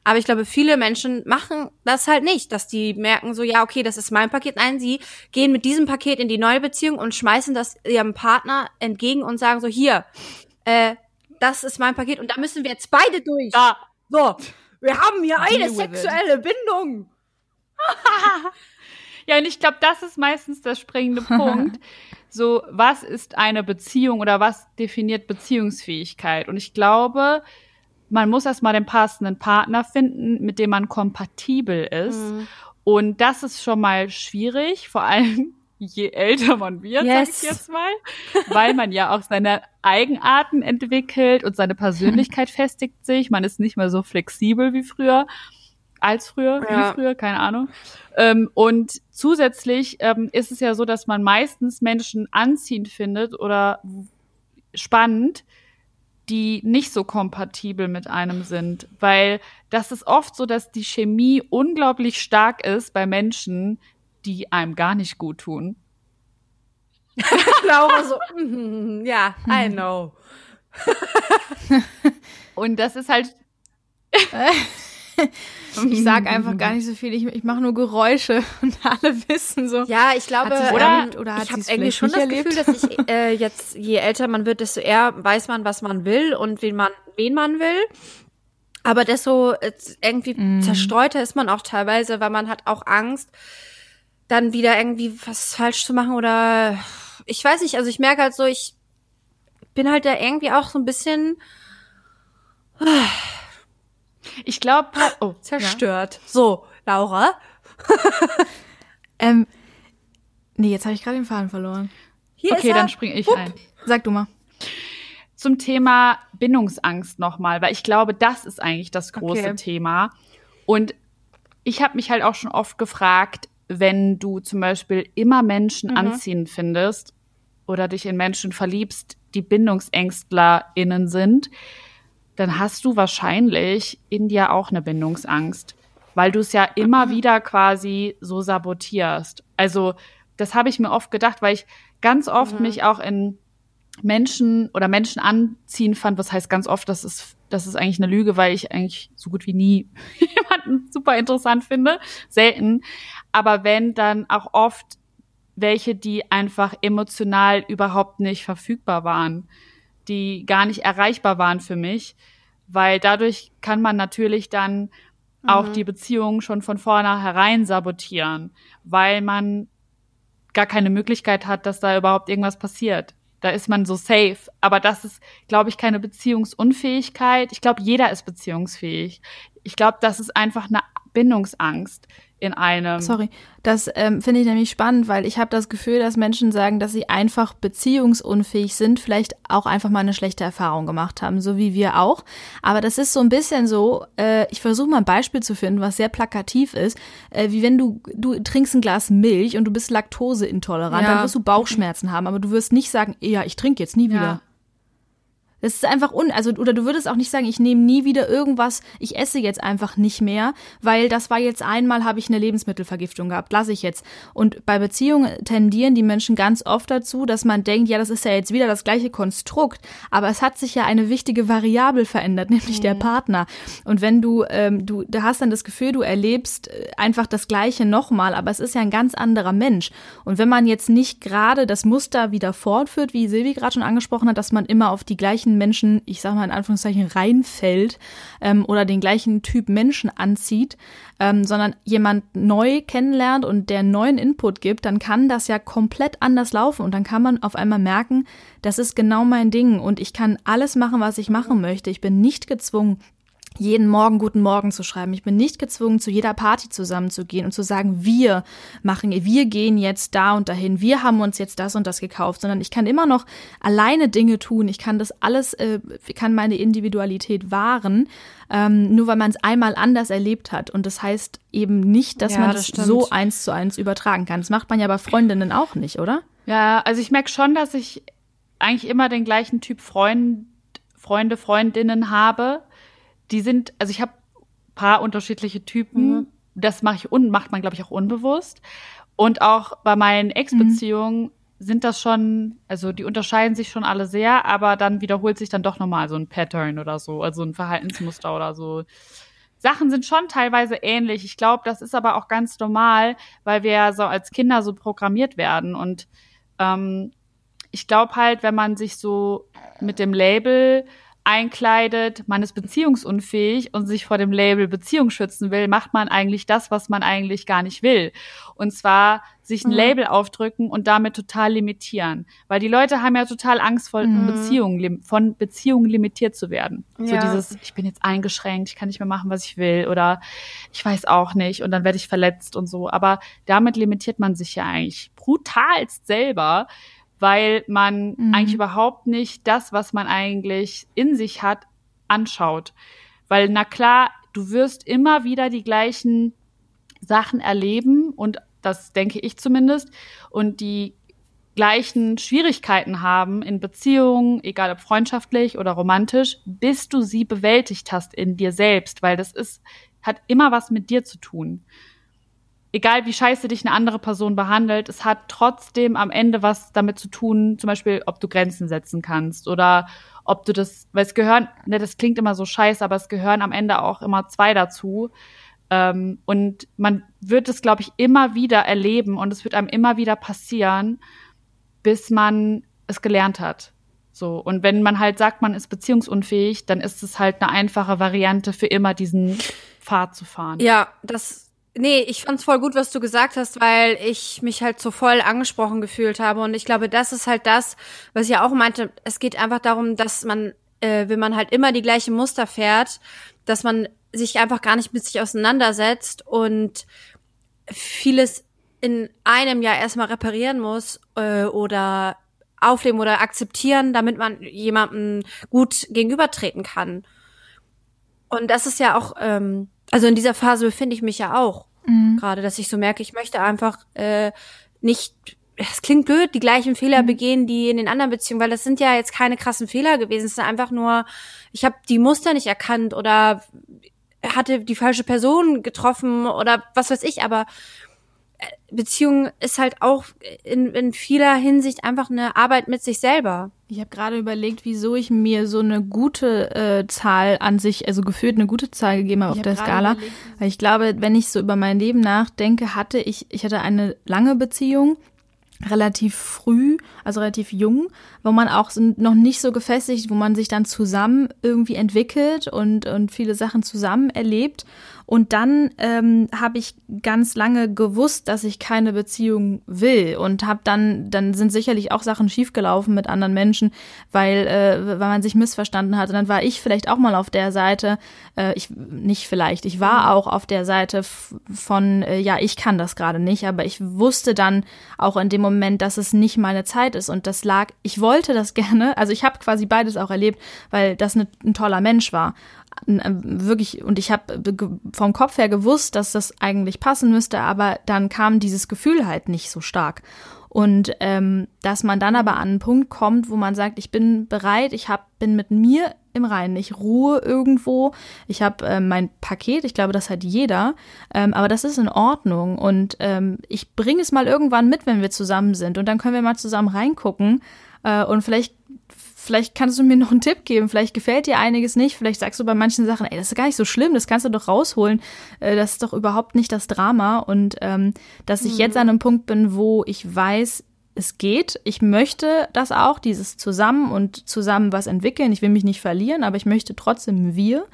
aber ich glaube, viele Menschen machen das halt nicht, dass die merken so, ja, okay, das ist mein Paket. Nein, sie gehen mit diesem Paket in die neue Beziehung und schmeißen das ihrem Partner entgegen und sagen so, hier, äh, das ist mein Paket und da müssen wir jetzt beide durch. Da. So, wir haben hier eine it. sexuelle Bindung. Ja, und ich glaube, das ist meistens der springende Punkt. So, was ist eine Beziehung oder was definiert Beziehungsfähigkeit? Und ich glaube, man muss erstmal den passenden Partner finden, mit dem man kompatibel ist. Mhm. Und das ist schon mal schwierig, vor allem je älter man wird, Yes. sag ich jetzt mal, weil man ja auch seine Eigenarten entwickelt und seine Persönlichkeit festigt sich. Man ist nicht mehr so flexibel wie früher, als früher, Ja. wie früher, keine Ahnung. Ähm, und zusätzlich ähm, ist es ja so, dass man meistens Menschen anziehend findet oder spannend, die nicht so kompatibel mit einem sind. Weil das ist oft so, dass die Chemie unglaublich stark ist bei Menschen, die einem gar nicht gut tun. Laura so, mhm, ja, I know. Und das ist halt. Ich sag einfach gar nicht so viel. Ich, ich mache nur Geräusche und alle wissen so. Ja, ich glaube, Hat ähm, erlebt oder hat ich habe vielleicht schon das nicht Gefühl, dass ich äh, jetzt, je älter man wird, desto eher weiß man, was man will und wen man, wen man will. Aber desto äh, irgendwie Mhm. zerstreuter ist man auch teilweise, weil man hat auch Angst, dann wieder irgendwie was falsch zu machen oder ich weiß nicht, also ich merke halt so, ich bin halt da irgendwie auch so ein bisschen Ich glaube, oh, zerstört. So, Laura. Ähm, nee, jetzt habe ich gerade den Faden verloren. Hier Okay, ist er. dann springe ich Hup. ein. Sag du mal. Zum Thema Bindungsangst nochmal, weil ich glaube, das ist eigentlich das große Okay. Thema. Und ich habe mich halt auch schon oft gefragt, wenn du zum Beispiel immer Menschen Mhm. anziehend findest oder dich in Menschen verliebst, die BindungsängstlerInnen sind, dann hast du wahrscheinlich in dir auch eine Bindungsangst, weil du es ja immer wieder quasi so sabotierst. Also das habe ich mir oft gedacht, weil ich ganz oft mich auch in Menschen oder Menschen anziehen fand, was heißt ganz oft, das ist, das ist eigentlich eine Lüge, weil ich eigentlich so gut wie nie jemanden super interessant finde. Selten. Aber wenn, dann auch oft welche, die einfach emotional überhaupt nicht verfügbar waren, die gar nicht erreichbar waren für mich, weil dadurch kann man natürlich dann auch die Beziehung schon von vornherein sabotieren, weil man gar keine Möglichkeit hat, dass da überhaupt irgendwas passiert. Da ist man so safe. Aber das ist, glaube ich, keine Beziehungsunfähigkeit. Ich glaube, jeder ist beziehungsfähig. Ich glaube, das ist einfach eine Bindungsangst in einem. Sorry, das ähm, finde ich nämlich spannend, weil ich habe das Gefühl, dass Menschen sagen, dass sie einfach beziehungsunfähig sind, vielleicht auch einfach mal eine schlechte Erfahrung gemacht haben, so wie wir auch. Aber das ist so ein bisschen so, äh, ich versuche mal ein Beispiel zu finden, was sehr plakativ ist, äh, wie wenn du, du trinkst ein Glas Milch und du bist laktoseintolerant, Ja. dann wirst du Bauchschmerzen haben, aber du wirst nicht sagen, ja, ich trinke jetzt nie wieder. Das ist einfach un, also, oder du würdest auch nicht sagen, ich nehme nie wieder irgendwas, ich esse jetzt einfach nicht mehr, weil das war jetzt einmal, habe ich eine Lebensmittelvergiftung gehabt, lasse ich jetzt. Und bei Beziehungen tendieren die Menschen ganz oft dazu, dass man denkt, ja, das ist ja jetzt wieder das gleiche Konstrukt, aber es hat sich ja eine wichtige Variable verändert, nämlich mhm. der Partner. Und wenn du, ähm, du, du hast dann das Gefühl, du erlebst äh, einfach das Gleiche nochmal, aber es ist ja ein ganz anderer Mensch. Und wenn man jetzt nicht gerade das Muster wieder fortführt, wie Silvi gerade schon angesprochen hat, dass man immer auf die gleichen Menschen, ich sag mal in Anführungszeichen, reinfällt ähm, oder den gleichen Typ Menschen anzieht, ähm, sondern jemand neu kennenlernt und der neuen Input gibt, dann kann das ja komplett anders laufen und dann kann man auf einmal merken, das ist genau mein Ding und ich kann alles machen, was ich machen möchte. Ich bin nicht gezwungen, jeden Morgen guten Morgen zu schreiben. Ich bin nicht gezwungen, zu jeder Party zusammenzugehen und zu sagen, wir machen, wir gehen jetzt da und dahin, wir haben uns jetzt das und das gekauft, sondern ich kann immer noch alleine Dinge tun. Ich kann das alles, äh, kann meine Individualität wahren, ähm, nur weil man es einmal anders erlebt hat. Und das heißt eben nicht, dass ja, man es so eins zu eins übertragen kann. Das macht man ja bei Freundinnen auch nicht, oder? Ja, also ich merke schon, dass ich eigentlich immer den gleichen Typ Freund, Freunde, Freundinnen habe die sind, also ich habe paar unterschiedliche Typen. Mhm. Das mache ich un macht man, glaube ich, auch unbewusst. Und auch bei meinen Ex-Beziehungen mhm. sind das schon, also die unterscheiden sich schon alle sehr, aber dann wiederholt sich dann doch nochmal so ein Pattern oder so, also ein Verhaltensmuster oder so. Sachen sind schon teilweise ähnlich. Ich glaube, das ist aber auch ganz normal, weil wir ja so als Kinder so programmiert werden. Und ähm, ich glaube halt, wenn man sich so mit dem Label einkleidet, man ist beziehungsunfähig und sich vor dem Label Beziehung schützen will, macht man eigentlich das, was man eigentlich gar nicht will. Und zwar sich ein mhm. Label aufdrücken und damit total limitieren. Weil die Leute haben ja total Angst vor mhm. Beziehungen, von Beziehungen limitiert zu werden. Ja. So dieses, ich bin jetzt eingeschränkt, ich kann nicht mehr machen, was ich will oder ich weiß auch nicht und dann werde ich verletzt und so. Aber damit limitiert man sich ja eigentlich brutalst selber weil man mhm. eigentlich überhaupt nicht das, was man eigentlich in sich hat, anschaut. Weil, na klar, du wirst immer wieder die gleichen Sachen erleben und das denke ich zumindest und die gleichen Schwierigkeiten haben in Beziehungen, egal ob freundschaftlich oder romantisch, bis du sie bewältigt hast in dir selbst, weil das ist, hat immer was mit dir zu tun egal wie scheiße dich eine andere Person behandelt, es hat trotzdem am Ende was damit zu tun, zum Beispiel, ob du Grenzen setzen kannst oder ob du das, weil es gehören, ne, das klingt immer so scheiße, aber es gehören am Ende auch immer zwei dazu. Ähm, und man wird es, glaube ich, immer wieder erleben und es wird einem immer wieder passieren, bis man es gelernt hat. So. Und wenn man halt sagt, man ist beziehungsunfähig, dann ist es halt eine einfache Variante, für immer diesen Pfad zu fahren. Ja, das Nee, ich fand's voll gut, was du gesagt hast, weil ich mich halt so voll angesprochen gefühlt habe. Und ich glaube, das ist halt das, was ich ja auch meinte. Es geht einfach darum, dass man, äh, wenn man halt immer die gleiche Muster fährt, dass man sich einfach gar nicht mit sich auseinandersetzt und vieles in einem Jahr erstmal reparieren muss äh, oder aufleben oder akzeptieren, damit man jemandem gut gegenübertreten kann. Und das ist ja auch ähm, also in dieser Phase befinde ich mich ja auch mhm. gerade, dass ich so merke, ich möchte einfach äh, nicht es klingt blöd, die gleichen Fehler mhm. begehen, die in den anderen Beziehungen, weil das sind ja jetzt keine krassen Fehler gewesen. Es ist einfach nur, ich habe die Muster nicht erkannt oder hatte die falsche Person getroffen oder was weiß ich, aber Beziehung ist halt auch in, in vieler Hinsicht einfach eine Arbeit mit sich selber. Ich habe gerade überlegt, wieso ich mir so eine gute äh, Zahl an sich, also gefühlt eine gute Zahl gegeben habe auf der Skala. Überlegt. Weil ich glaube, wenn ich so über mein Leben nachdenke, hatte ich, ich hatte eine lange Beziehung, relativ früh, also relativ jung, wo man auch noch nicht so gefestigt, wo man sich dann zusammen irgendwie entwickelt und, und viele Sachen zusammen erlebt. Und dann ähm, habe ich ganz lange gewusst, dass ich keine Beziehung will und habe dann, dann sind sicherlich auch Sachen schiefgelaufen mit anderen Menschen, weil, äh, weil man sich missverstanden hat. Und dann war ich vielleicht auch mal auf der Seite, äh, ich nicht vielleicht, ich war auch auf der Seite von, äh, ja, ich kann das gerade nicht, aber ich wusste dann auch in dem Moment, dass es nicht meine Zeit ist und das lag, ich wollte das gerne, also ich habe quasi beides auch erlebt, weil das ne, ein toller Mensch war wirklich, und ich habe vom Kopf her gewusst, dass das eigentlich passen müsste, aber dann kam dieses Gefühl halt nicht so stark. Und ähm, dass man dann aber an einen Punkt kommt, wo man sagt, ich bin bereit, ich hab, bin mit mir im Reinen, ich ruhe irgendwo, ich habe äh, mein Paket, ich glaube, das hat jeder, ähm, aber das ist in Ordnung. Und ähm, ich bringe es mal irgendwann mit, wenn wir zusammen sind. Und dann können wir mal zusammen reingucken äh, und vielleicht vielleicht kannst du mir noch einen Tipp geben, vielleicht gefällt dir einiges nicht, vielleicht sagst du bei manchen Sachen, ey, das ist gar nicht so schlimm, das kannst du doch rausholen, äh, das ist doch überhaupt nicht das Drama. Und ähm, dass ich jetzt an einem Punkt bin, wo ich weiß, es geht, ich möchte das auch, dieses zusammen und zusammen was entwickeln, ich will mich nicht verlieren, aber ich möchte trotzdem wir.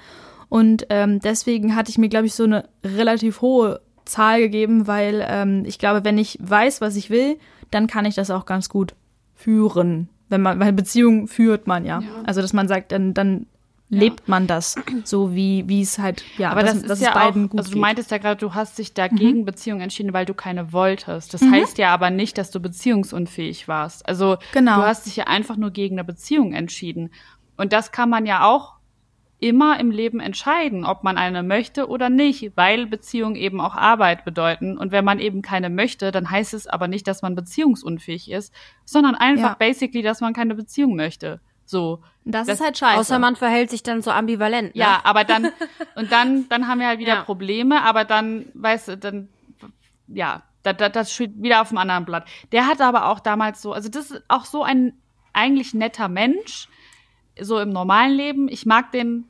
Und ähm, deswegen hatte ich mir, glaube ich, so eine relativ hohe Zahl gegeben, weil ähm, ich glaube, wenn ich weiß, was ich will, dann kann ich das auch ganz gut führen wenn man, weil Beziehung führt man ja. ja. Also dass man sagt, dann, dann ja. lebt man das so wie wie es halt ja aber das, das ist ja beiden auch, gut also du meintest ja gerade du hast dich dagegen mhm. Beziehung entschieden weil du keine wolltest das mhm. heißt ja aber nicht dass du beziehungsunfähig warst also genau. du hast dich ja einfach nur gegen eine Beziehung entschieden und das kann man ja auch immer im Leben entscheiden, ob man eine möchte oder nicht, weil Beziehungen eben auch Arbeit bedeuten. Und wenn man eben keine möchte, dann heißt es aber nicht, dass man beziehungsunfähig ist, sondern einfach ja. basically, dass man keine Beziehung möchte. So. Das, das, ist halt scheiße. Außer man verhält sich dann so ambivalent. Ne? Ja, aber dann, und dann, dann haben wir halt wieder ja. Probleme, aber dann, weißt du, dann, ja, das, das, das steht wieder auf dem anderen Blatt. Der hat aber auch damals so, also das ist auch so ein eigentlich netter Mensch, so im normalen Leben. Ich mag den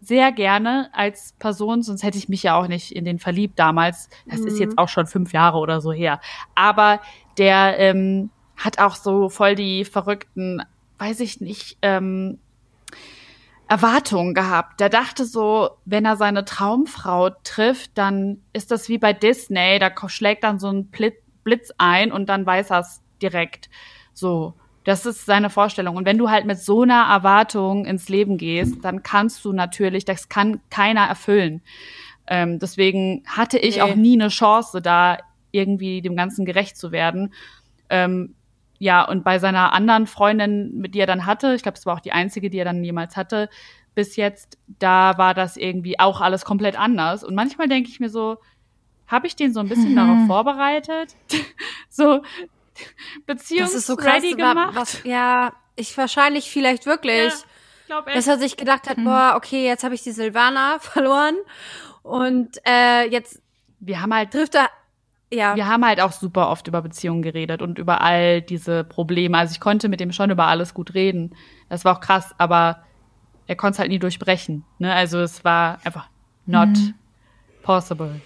sehr gerne als Person, sonst hätte ich mich ja auch nicht in den verliebt damals. Das mhm. ist jetzt auch schon fünf Jahre oder so her. Aber der ähm, hat auch so voll die verrückten, weiß ich nicht, ähm, Erwartungen gehabt. Der dachte so, wenn er seine Traumfrau trifft, dann ist das wie bei Disney, da schlägt dann so ein Blitz ein und dann weiß er es direkt. So. Das ist seine Vorstellung. Und wenn du halt mit so einer Erwartung ins Leben gehst, dann kannst du natürlich, das kann keiner erfüllen. Ähm, deswegen hatte ich nee. auch nie eine Chance, da irgendwie dem Ganzen gerecht zu werden. Ähm, ja, und bei seiner anderen Freundin, mit die er dann hatte, ich glaube, es war auch die einzige, die er dann jemals hatte, bis jetzt, da war das irgendwie auch alles komplett anders. Und manchmal denke ich mir so, habe ich den so ein bisschen mhm. darauf vorbereitet? so, Beziehungsready so gemacht. Was, ja, ich wahrscheinlich vielleicht wirklich. Ja, dass er sich gedacht hat, boah, okay, jetzt habe ich die Silvana verloren und äh, jetzt wir haben halt trifft er ja. Wir haben halt auch super oft über Beziehungen geredet und über all diese Probleme. Also ich konnte mit dem schon über alles gut reden. Das war auch krass, aber er konnte es halt nie durchbrechen. Ne? Also es war einfach not mhm. possible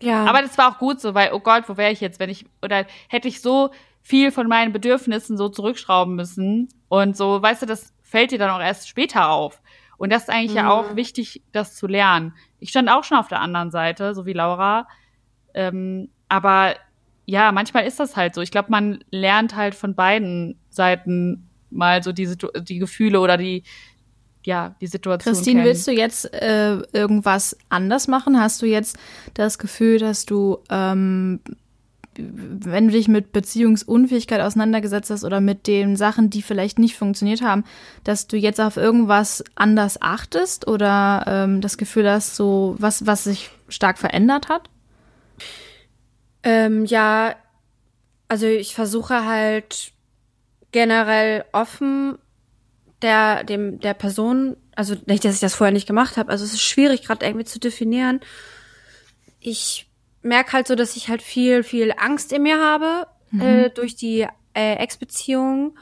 ja. Aber das war auch gut so, weil, oh Gott, wo wäre ich jetzt, wenn ich, oder hätte ich so viel von meinen Bedürfnissen so zurückschrauben müssen und so, weißt du, das fällt dir dann auch erst später auf. Und das ist eigentlich mhm. ja auch wichtig, das zu lernen. Ich stand auch schon auf der anderen Seite, so wie Laura. Ähm, aber ja, manchmal ist das halt so. Ich glaube, man lernt halt von beiden Seiten mal so die, die Gefühle oder die, ja, die Situation Christine, kennen. willst du jetzt äh, irgendwas anders machen? Hast du jetzt das Gefühl, dass du, ähm, wenn du dich mit Beziehungsunfähigkeit auseinandergesetzt hast oder mit den Sachen, die vielleicht nicht funktioniert haben, dass du jetzt auf irgendwas anders achtest oder ähm, das Gefühl hast, so was, was sich stark verändert hat? Ähm, ja, also ich versuche halt generell offen der, dem, der Person, also nicht, dass ich das vorher nicht gemacht habe, also es ist schwierig, gerade irgendwie zu definieren. Ich merke halt so, dass ich halt viel, viel Angst in mir habe mhm. äh, durch die äh, Ex-Beziehung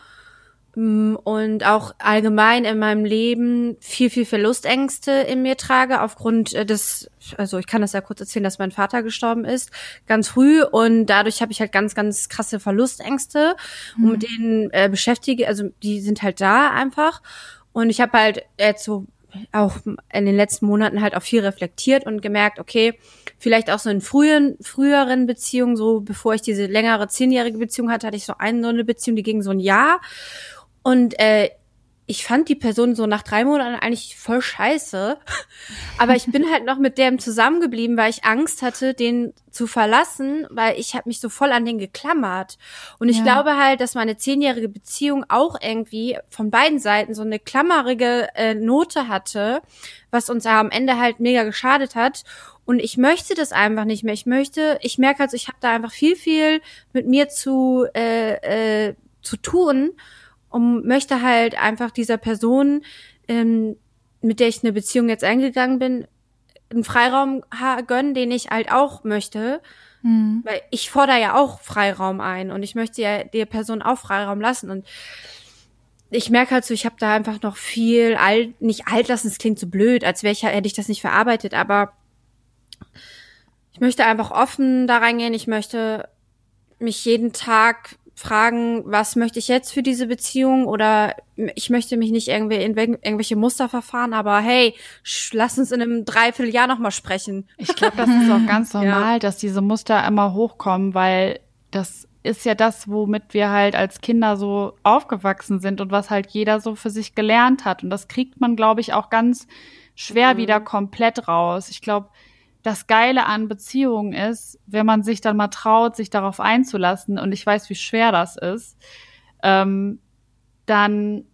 und auch allgemein in meinem Leben viel, viel Verlustängste in mir trage aufgrund äh, des, also ich kann das ja kurz erzählen, dass mein Vater gestorben ist, ganz früh. Und dadurch habe ich halt ganz, ganz krasse Verlustängste mhm. und mit denen äh, beschäftige, also die sind halt da einfach. Und ich habe halt jetzt so auch in den letzten Monaten halt auch viel reflektiert und gemerkt, okay, vielleicht auch so in frühen, früheren Beziehungen, so bevor ich diese längere zehnjährige Beziehung hatte, hatte ich so eine so eine Beziehung, die ging so ein Jahr und äh, ich fand die Person so nach drei Monaten eigentlich voll scheiße. Aber ich bin halt noch mit dem zusammengeblieben, weil ich Angst hatte, den zu verlassen, weil ich habe mich so voll an den geklammert. Und ich ja. glaube halt, dass meine zehnjährige Beziehung auch irgendwie von beiden Seiten so eine klammerige äh, Note hatte, was uns am Ende halt mega geschadet hat. Und ich möchte das einfach nicht mehr. Ich möchte, ich merke also, ich habe da einfach viel, viel mit mir zu, äh, äh, zu tun und möchte halt einfach dieser Person, ähm, mit der ich eine Beziehung jetzt eingegangen bin, einen Freiraum gönnen, den ich halt auch möchte. Mhm. Weil ich fordere ja auch Freiraum ein und ich möchte ja der Person auch Freiraum lassen. Und ich merke halt so, ich habe da einfach noch viel alt, nicht alt lassen, es klingt so blöd, als wäre ich hätte ich das nicht verarbeitet, aber ich möchte einfach offen da reingehen. Ich möchte mich jeden Tag fragen, was möchte ich jetzt für diese Beziehung oder ich möchte mich nicht irgendwie in irgendwelche Muster verfahren, aber hey, lass uns in einem Dreivierteljahr nochmal sprechen. Ich glaube, das ist auch ganz normal, ja. dass diese Muster immer hochkommen, weil das ist ja das, womit wir halt als Kinder so aufgewachsen sind und was halt jeder so für sich gelernt hat. Und das kriegt man, glaube ich, auch ganz schwer mhm. wieder komplett raus. Ich glaube, das Geile an Beziehungen ist, wenn man sich dann mal traut, sich darauf einzulassen, und ich weiß, wie schwer das ist, ähm, dann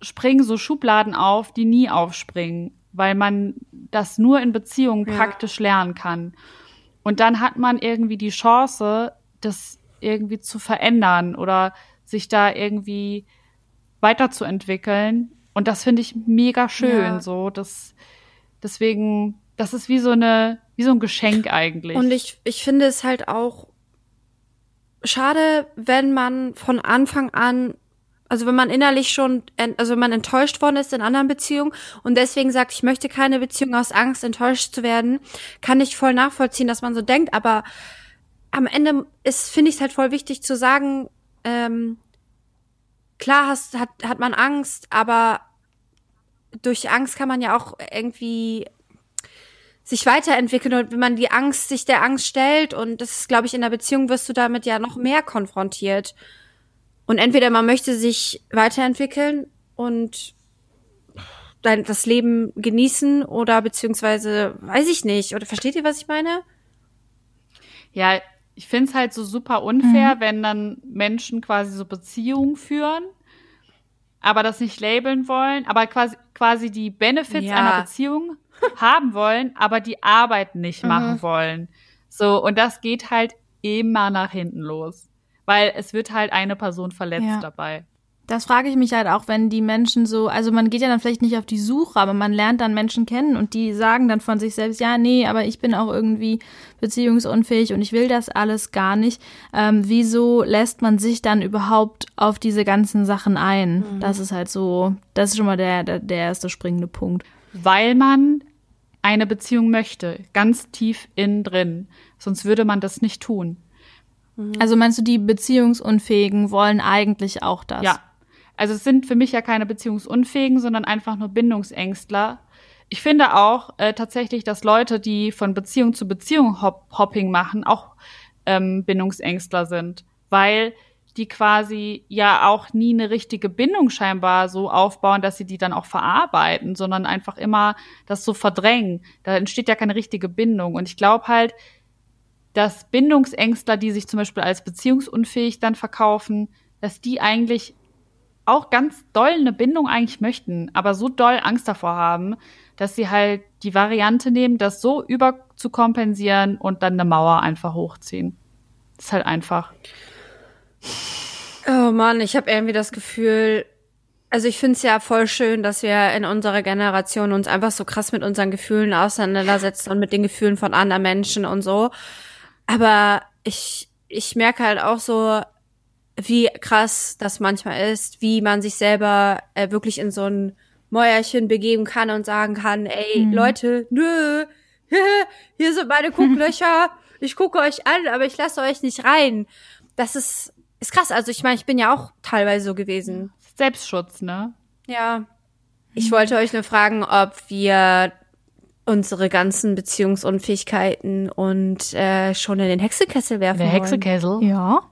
springen so Schubladen auf, die nie aufspringen, weil man das nur in Beziehungen ja. praktisch lernen kann. Und dann hat man irgendwie die Chance, das irgendwie zu verändern oder sich da irgendwie weiterzuentwickeln. Und das finde ich mega schön, ja. so, das, deswegen das ist wie so eine, wie so ein Geschenk eigentlich. Und ich, ich finde es halt auch schade, wenn man von Anfang an, also wenn man innerlich schon, also wenn man enttäuscht worden ist in anderen Beziehungen und deswegen sagt, ich möchte keine Beziehung aus Angst, enttäuscht zu werden, kann ich voll nachvollziehen, dass man so denkt, aber am Ende ist, finde ich es halt voll wichtig zu sagen, ähm, klar hast, hat, hat man Angst, aber durch Angst kann man ja auch irgendwie sich weiterentwickeln und wenn man die Angst, sich der Angst stellt und das ist, glaube ich, in der Beziehung wirst du damit ja noch mehr konfrontiert. Und entweder man möchte sich weiterentwickeln und dein, das Leben genießen oder beziehungsweise, weiß ich nicht, oder versteht ihr, was ich meine? Ja, ich finde es halt so super unfair, mhm. wenn dann Menschen quasi so Beziehungen führen, aber das nicht labeln wollen, aber quasi, quasi die Benefits ja. einer Beziehung haben wollen, aber die Arbeit nicht mhm. machen wollen. So, und das geht halt immer nach hinten los. Weil es wird halt eine Person verletzt ja. dabei. Das frage ich mich halt auch, wenn die Menschen so, also man geht ja dann vielleicht nicht auf die Suche, aber man lernt dann Menschen kennen und die sagen dann von sich selbst, ja, nee, aber ich bin auch irgendwie beziehungsunfähig und ich will das alles gar nicht. Ähm, wieso lässt man sich dann überhaupt auf diese ganzen Sachen ein? Mhm. Das ist halt so, das ist schon mal der, der, der erste springende Punkt. Weil man eine Beziehung möchte, ganz tief innen drin. Sonst würde man das nicht tun. Mhm. Also meinst du, die Beziehungsunfähigen wollen eigentlich auch das? Ja. Also es sind für mich ja keine Beziehungsunfähigen, sondern einfach nur Bindungsängstler. Ich finde auch äh, tatsächlich, dass Leute, die von Beziehung zu Beziehung Hop Hopping machen, auch ähm, Bindungsängstler sind. Weil die quasi ja auch nie eine richtige Bindung scheinbar so aufbauen, dass sie die dann auch verarbeiten, sondern einfach immer das so verdrängen. Da entsteht ja keine richtige Bindung. Und ich glaube halt, dass Bindungsängstler, die sich zum Beispiel als beziehungsunfähig dann verkaufen, dass die eigentlich auch ganz doll eine Bindung eigentlich möchten, aber so doll Angst davor haben, dass sie halt die Variante nehmen, das so überzukompensieren und dann eine Mauer einfach hochziehen. Das ist halt einfach. Oh Mann, ich habe irgendwie das Gefühl, also ich finde es ja voll schön, dass wir in unserer Generation uns einfach so krass mit unseren Gefühlen auseinandersetzen und mit den Gefühlen von anderen Menschen und so. Aber ich, ich merke halt auch so, wie krass das manchmal ist, wie man sich selber äh, wirklich in so ein Mäuerchen begeben kann und sagen kann, ey, mhm. Leute, nö, hier sind meine Gucklöcher, ich gucke euch an, aber ich lasse euch nicht rein. Das ist ist krass, also ich meine, ich bin ja auch teilweise so gewesen. Selbstschutz, ne? Ja. Ich wollte euch nur fragen, ob wir unsere ganzen Beziehungsunfähigkeiten und äh, schon in den Hexekessel werfen Der Hexekessel? Ja.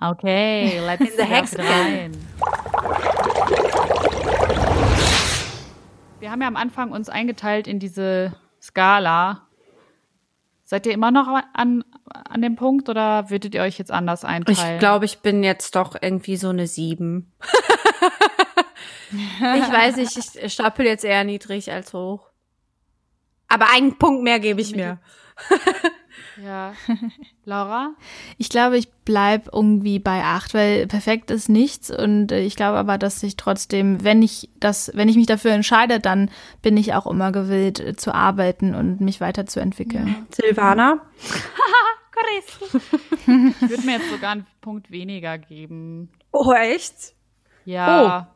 Okay, let's in the Hexe rein. Wir haben ja am Anfang uns eingeteilt in diese Skala Seid ihr immer noch an, an dem Punkt oder würdet ihr euch jetzt anders einteilen? Ich glaube, ich bin jetzt doch irgendwie so eine sieben. ich weiß nicht, ich stapel jetzt eher niedrig als hoch. Aber einen Punkt mehr gebe ich mir. Ja. Laura? Ich glaube, ich bleib irgendwie bei acht, weil perfekt ist nichts und äh, ich glaube aber, dass ich trotzdem, wenn ich das, wenn ich mich dafür entscheide, dann bin ich auch immer gewillt äh, zu arbeiten und mich weiterzuentwickeln. Silvana? Ich würde mir jetzt sogar einen Punkt weniger geben. Oh, echt? Ja.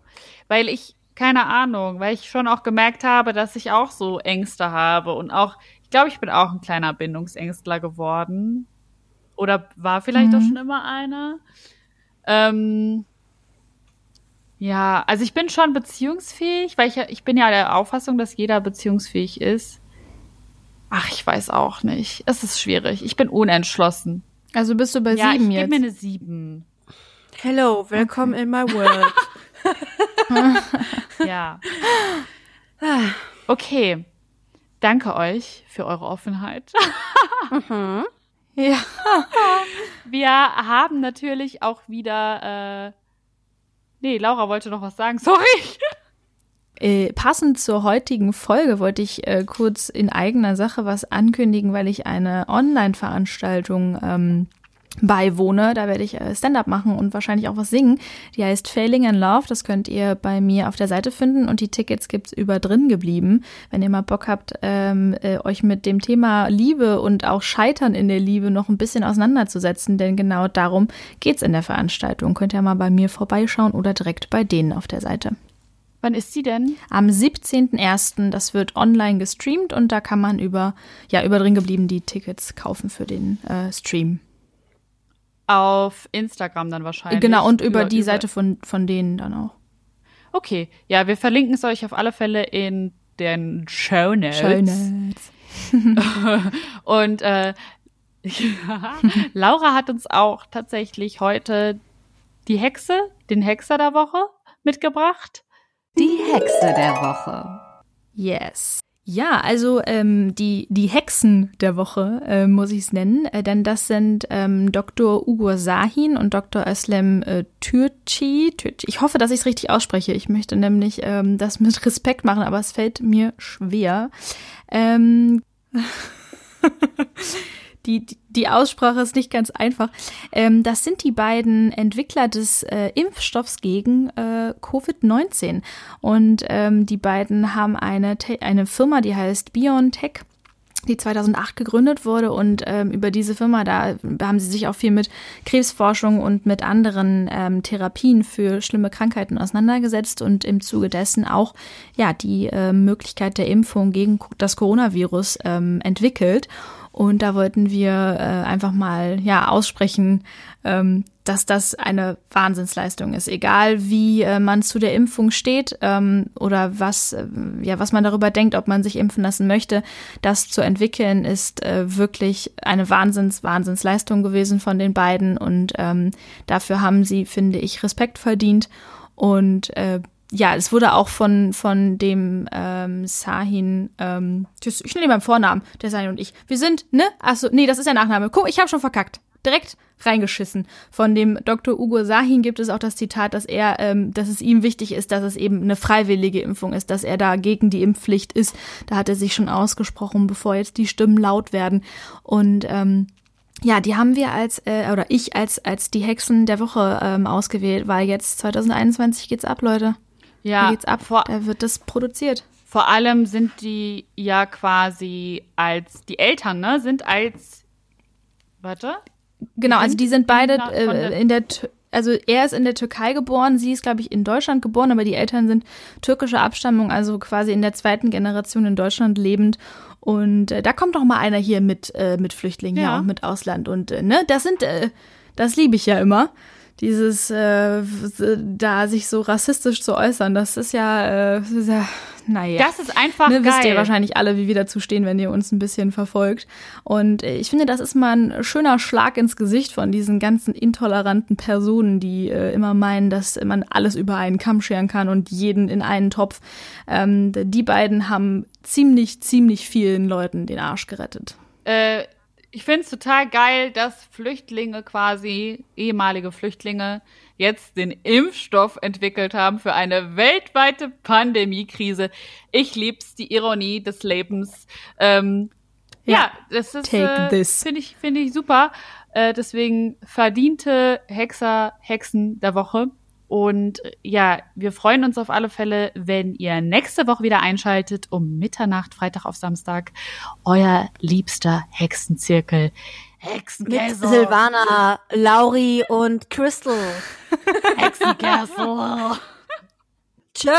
Weil ich, keine Ahnung, weil ich schon auch gemerkt habe, dass ich auch so Ängste habe und auch, ich glaube, ich bin auch ein kleiner Bindungsängstler geworden. Oder war vielleicht auch schon immer einer. Ähm, ja, also ich bin schon beziehungsfähig, weil ich, ja- ich bin ja der Auffassung, dass jeder beziehungsfähig ist. Ach, ich weiß auch nicht. Es ist schwierig. Ich bin unentschlossen. Also bist du bei ja, sieben ich gebe jetzt? mir eine sieben. Hello, welcome in my world. Ja. Okay. Danke euch für eure Offenheit. ja. Wir haben natürlich auch wieder. Äh nee, Laura wollte noch was sagen. Sorry. Äh, passend zur heutigen Folge wollte ich äh, kurz in eigener Sache was ankündigen, weil ich eine Online-Veranstaltung ähm, beiwohne. Da werde ich äh, Stand-up machen und wahrscheinlich auch was singen. Die heißt Failing in Love. Das könnt ihr bei mir auf der Seite finden und die Tickets gibt's über drin geblieben. Wenn ihr mal Bock habt, ähm, äh, euch mit dem Thema Liebe und auch Scheitern in der Liebe noch ein bisschen auseinanderzusetzen, denn genau darum geht's in der Veranstaltung. Könnt ihr mal bei mir vorbeischauen oder direkt bei denen auf der Seite. Wann ist sie denn? Am 17.01. Das wird online gestreamt und da kann man über, ja, über drin geblieben die Tickets kaufen für den äh, Stream. Auf Instagram dann wahrscheinlich. genau, und über, die Seite von, von denen dann auch. Okay. Ja, wir verlinken es euch auf alle Fälle in den Show Notes. Schönes. Und äh, Laura hat uns auch tatsächlich heute die Hexe, den Hexer der Woche mitgebracht. Die Hexe der Woche. Yes. Ja, also ähm, die, die Hexen der Woche, äh, muss ich es nennen, äh, denn das sind ähm, Dr. Ugur Sahin und Dr. Özlem äh. Türkci. Ich hoffe, dass ich es richtig ausspreche. Ich möchte nämlich ähm, das mit Respekt machen, aber es fällt mir schwer. Ähm, die, die- Aussprache ist nicht ganz einfach. Ähm, das sind die beiden Entwickler des äh, Impfstoffs gegen äh, Covid-19. Und ähm, die beiden haben eine, eine Firma, die heißt BioNTech die 2008 gegründet wurde und ähm, über diese Firma, da haben sie sich auch viel mit Krebsforschung und mit anderen ähm, Therapien für schlimme Krankheiten auseinandergesetzt und im Zuge dessen auch ja die äh, Möglichkeit der Impfung gegen das Coronavirus ähm, entwickelt. Und da wollten wir äh, einfach mal ja aussprechen, ähm, dass das eine Wahnsinnsleistung ist. Egal wie äh, man zu der Impfung steht ähm, oder was, äh, ja, was man darüber denkt, ob man sich impfen lassen möchte, das zu entwickeln, ist äh, wirklich eine Wahnsinns, Wahnsinnsleistung gewesen von den beiden. Und ähm, dafür haben sie, finde ich, Respekt verdient. Und äh, ja, es wurde auch von, von dem ähm, Sahin, ähm, ich nenne ihn beim Vornamen, der Sahin und ich. Wir sind, ne? Achso, nee, das ist der Nachname. Guck, ich habe schon verkackt. Direkt reingeschissen. Von dem Dr. Ugo Sahin gibt es auch das Zitat, dass er, ähm, dass es ihm wichtig ist, dass es eben eine freiwillige Impfung ist, dass er da gegen die Impfpflicht ist. Da hat er sich schon ausgesprochen, bevor jetzt die Stimmen laut werden. Und ähm, ja, die haben wir als, äh, oder ich als, als die Hexen der Woche ähm, ausgewählt, weil jetzt 2021 geht's ab, Leute. Da Ja, geht's ab. vor, Da wird das produziert. vor allem sind die ja quasi als, die Eltern, ne, sind als, warte, Genau, also die sind beide äh, in der, also er ist in der Türkei geboren, sie ist, glaube ich, in Deutschland geboren, aber die Eltern sind türkischer Abstammung, also quasi in der zweiten Generation in Deutschland lebend. Und äh, da kommt doch mal einer hier mit, äh, mit Flüchtlingen ja. Ja. und mit Ausland. Und äh, ne, das sind, äh, das liebe ich ja immer. Dieses äh, da sich so rassistisch zu äußern, das ist ja, äh, das ist ja naja. das ist einfach Ne, geil. wisst ihr wahrscheinlich alle, wie wir dazu stehen, wenn ihr uns ein bisschen verfolgt. Und äh, ich finde, das ist mal ein schöner Schlag ins Gesicht von diesen ganzen intoleranten Personen, die äh, immer meinen, dass man alles über einen Kamm scheren kann und jeden in einen Topf. Ähm, die beiden haben ziemlich, ziemlich vielen Leuten den Arsch gerettet. Äh, Ich finde es total geil, dass Flüchtlinge quasi, ehemalige Flüchtlinge, jetzt den Impfstoff entwickelt haben für eine weltweite Pandemiekrise. Ich lieb's, die Ironie des Lebens. Ähm, ja, Ja, das ist äh, finde ich finde ich super. Äh, deswegen verdiente Hexer Hexen der Woche. Und äh, ja, wir freuen uns auf alle Fälle, wenn ihr nächste Woche wieder einschaltet um Mitternacht, Freitag auf Samstag, euer liebster Hexenzirkel. Mit Hexenkessel. Silvana, Lauri und Crystal. Hexenkessel. Tschö.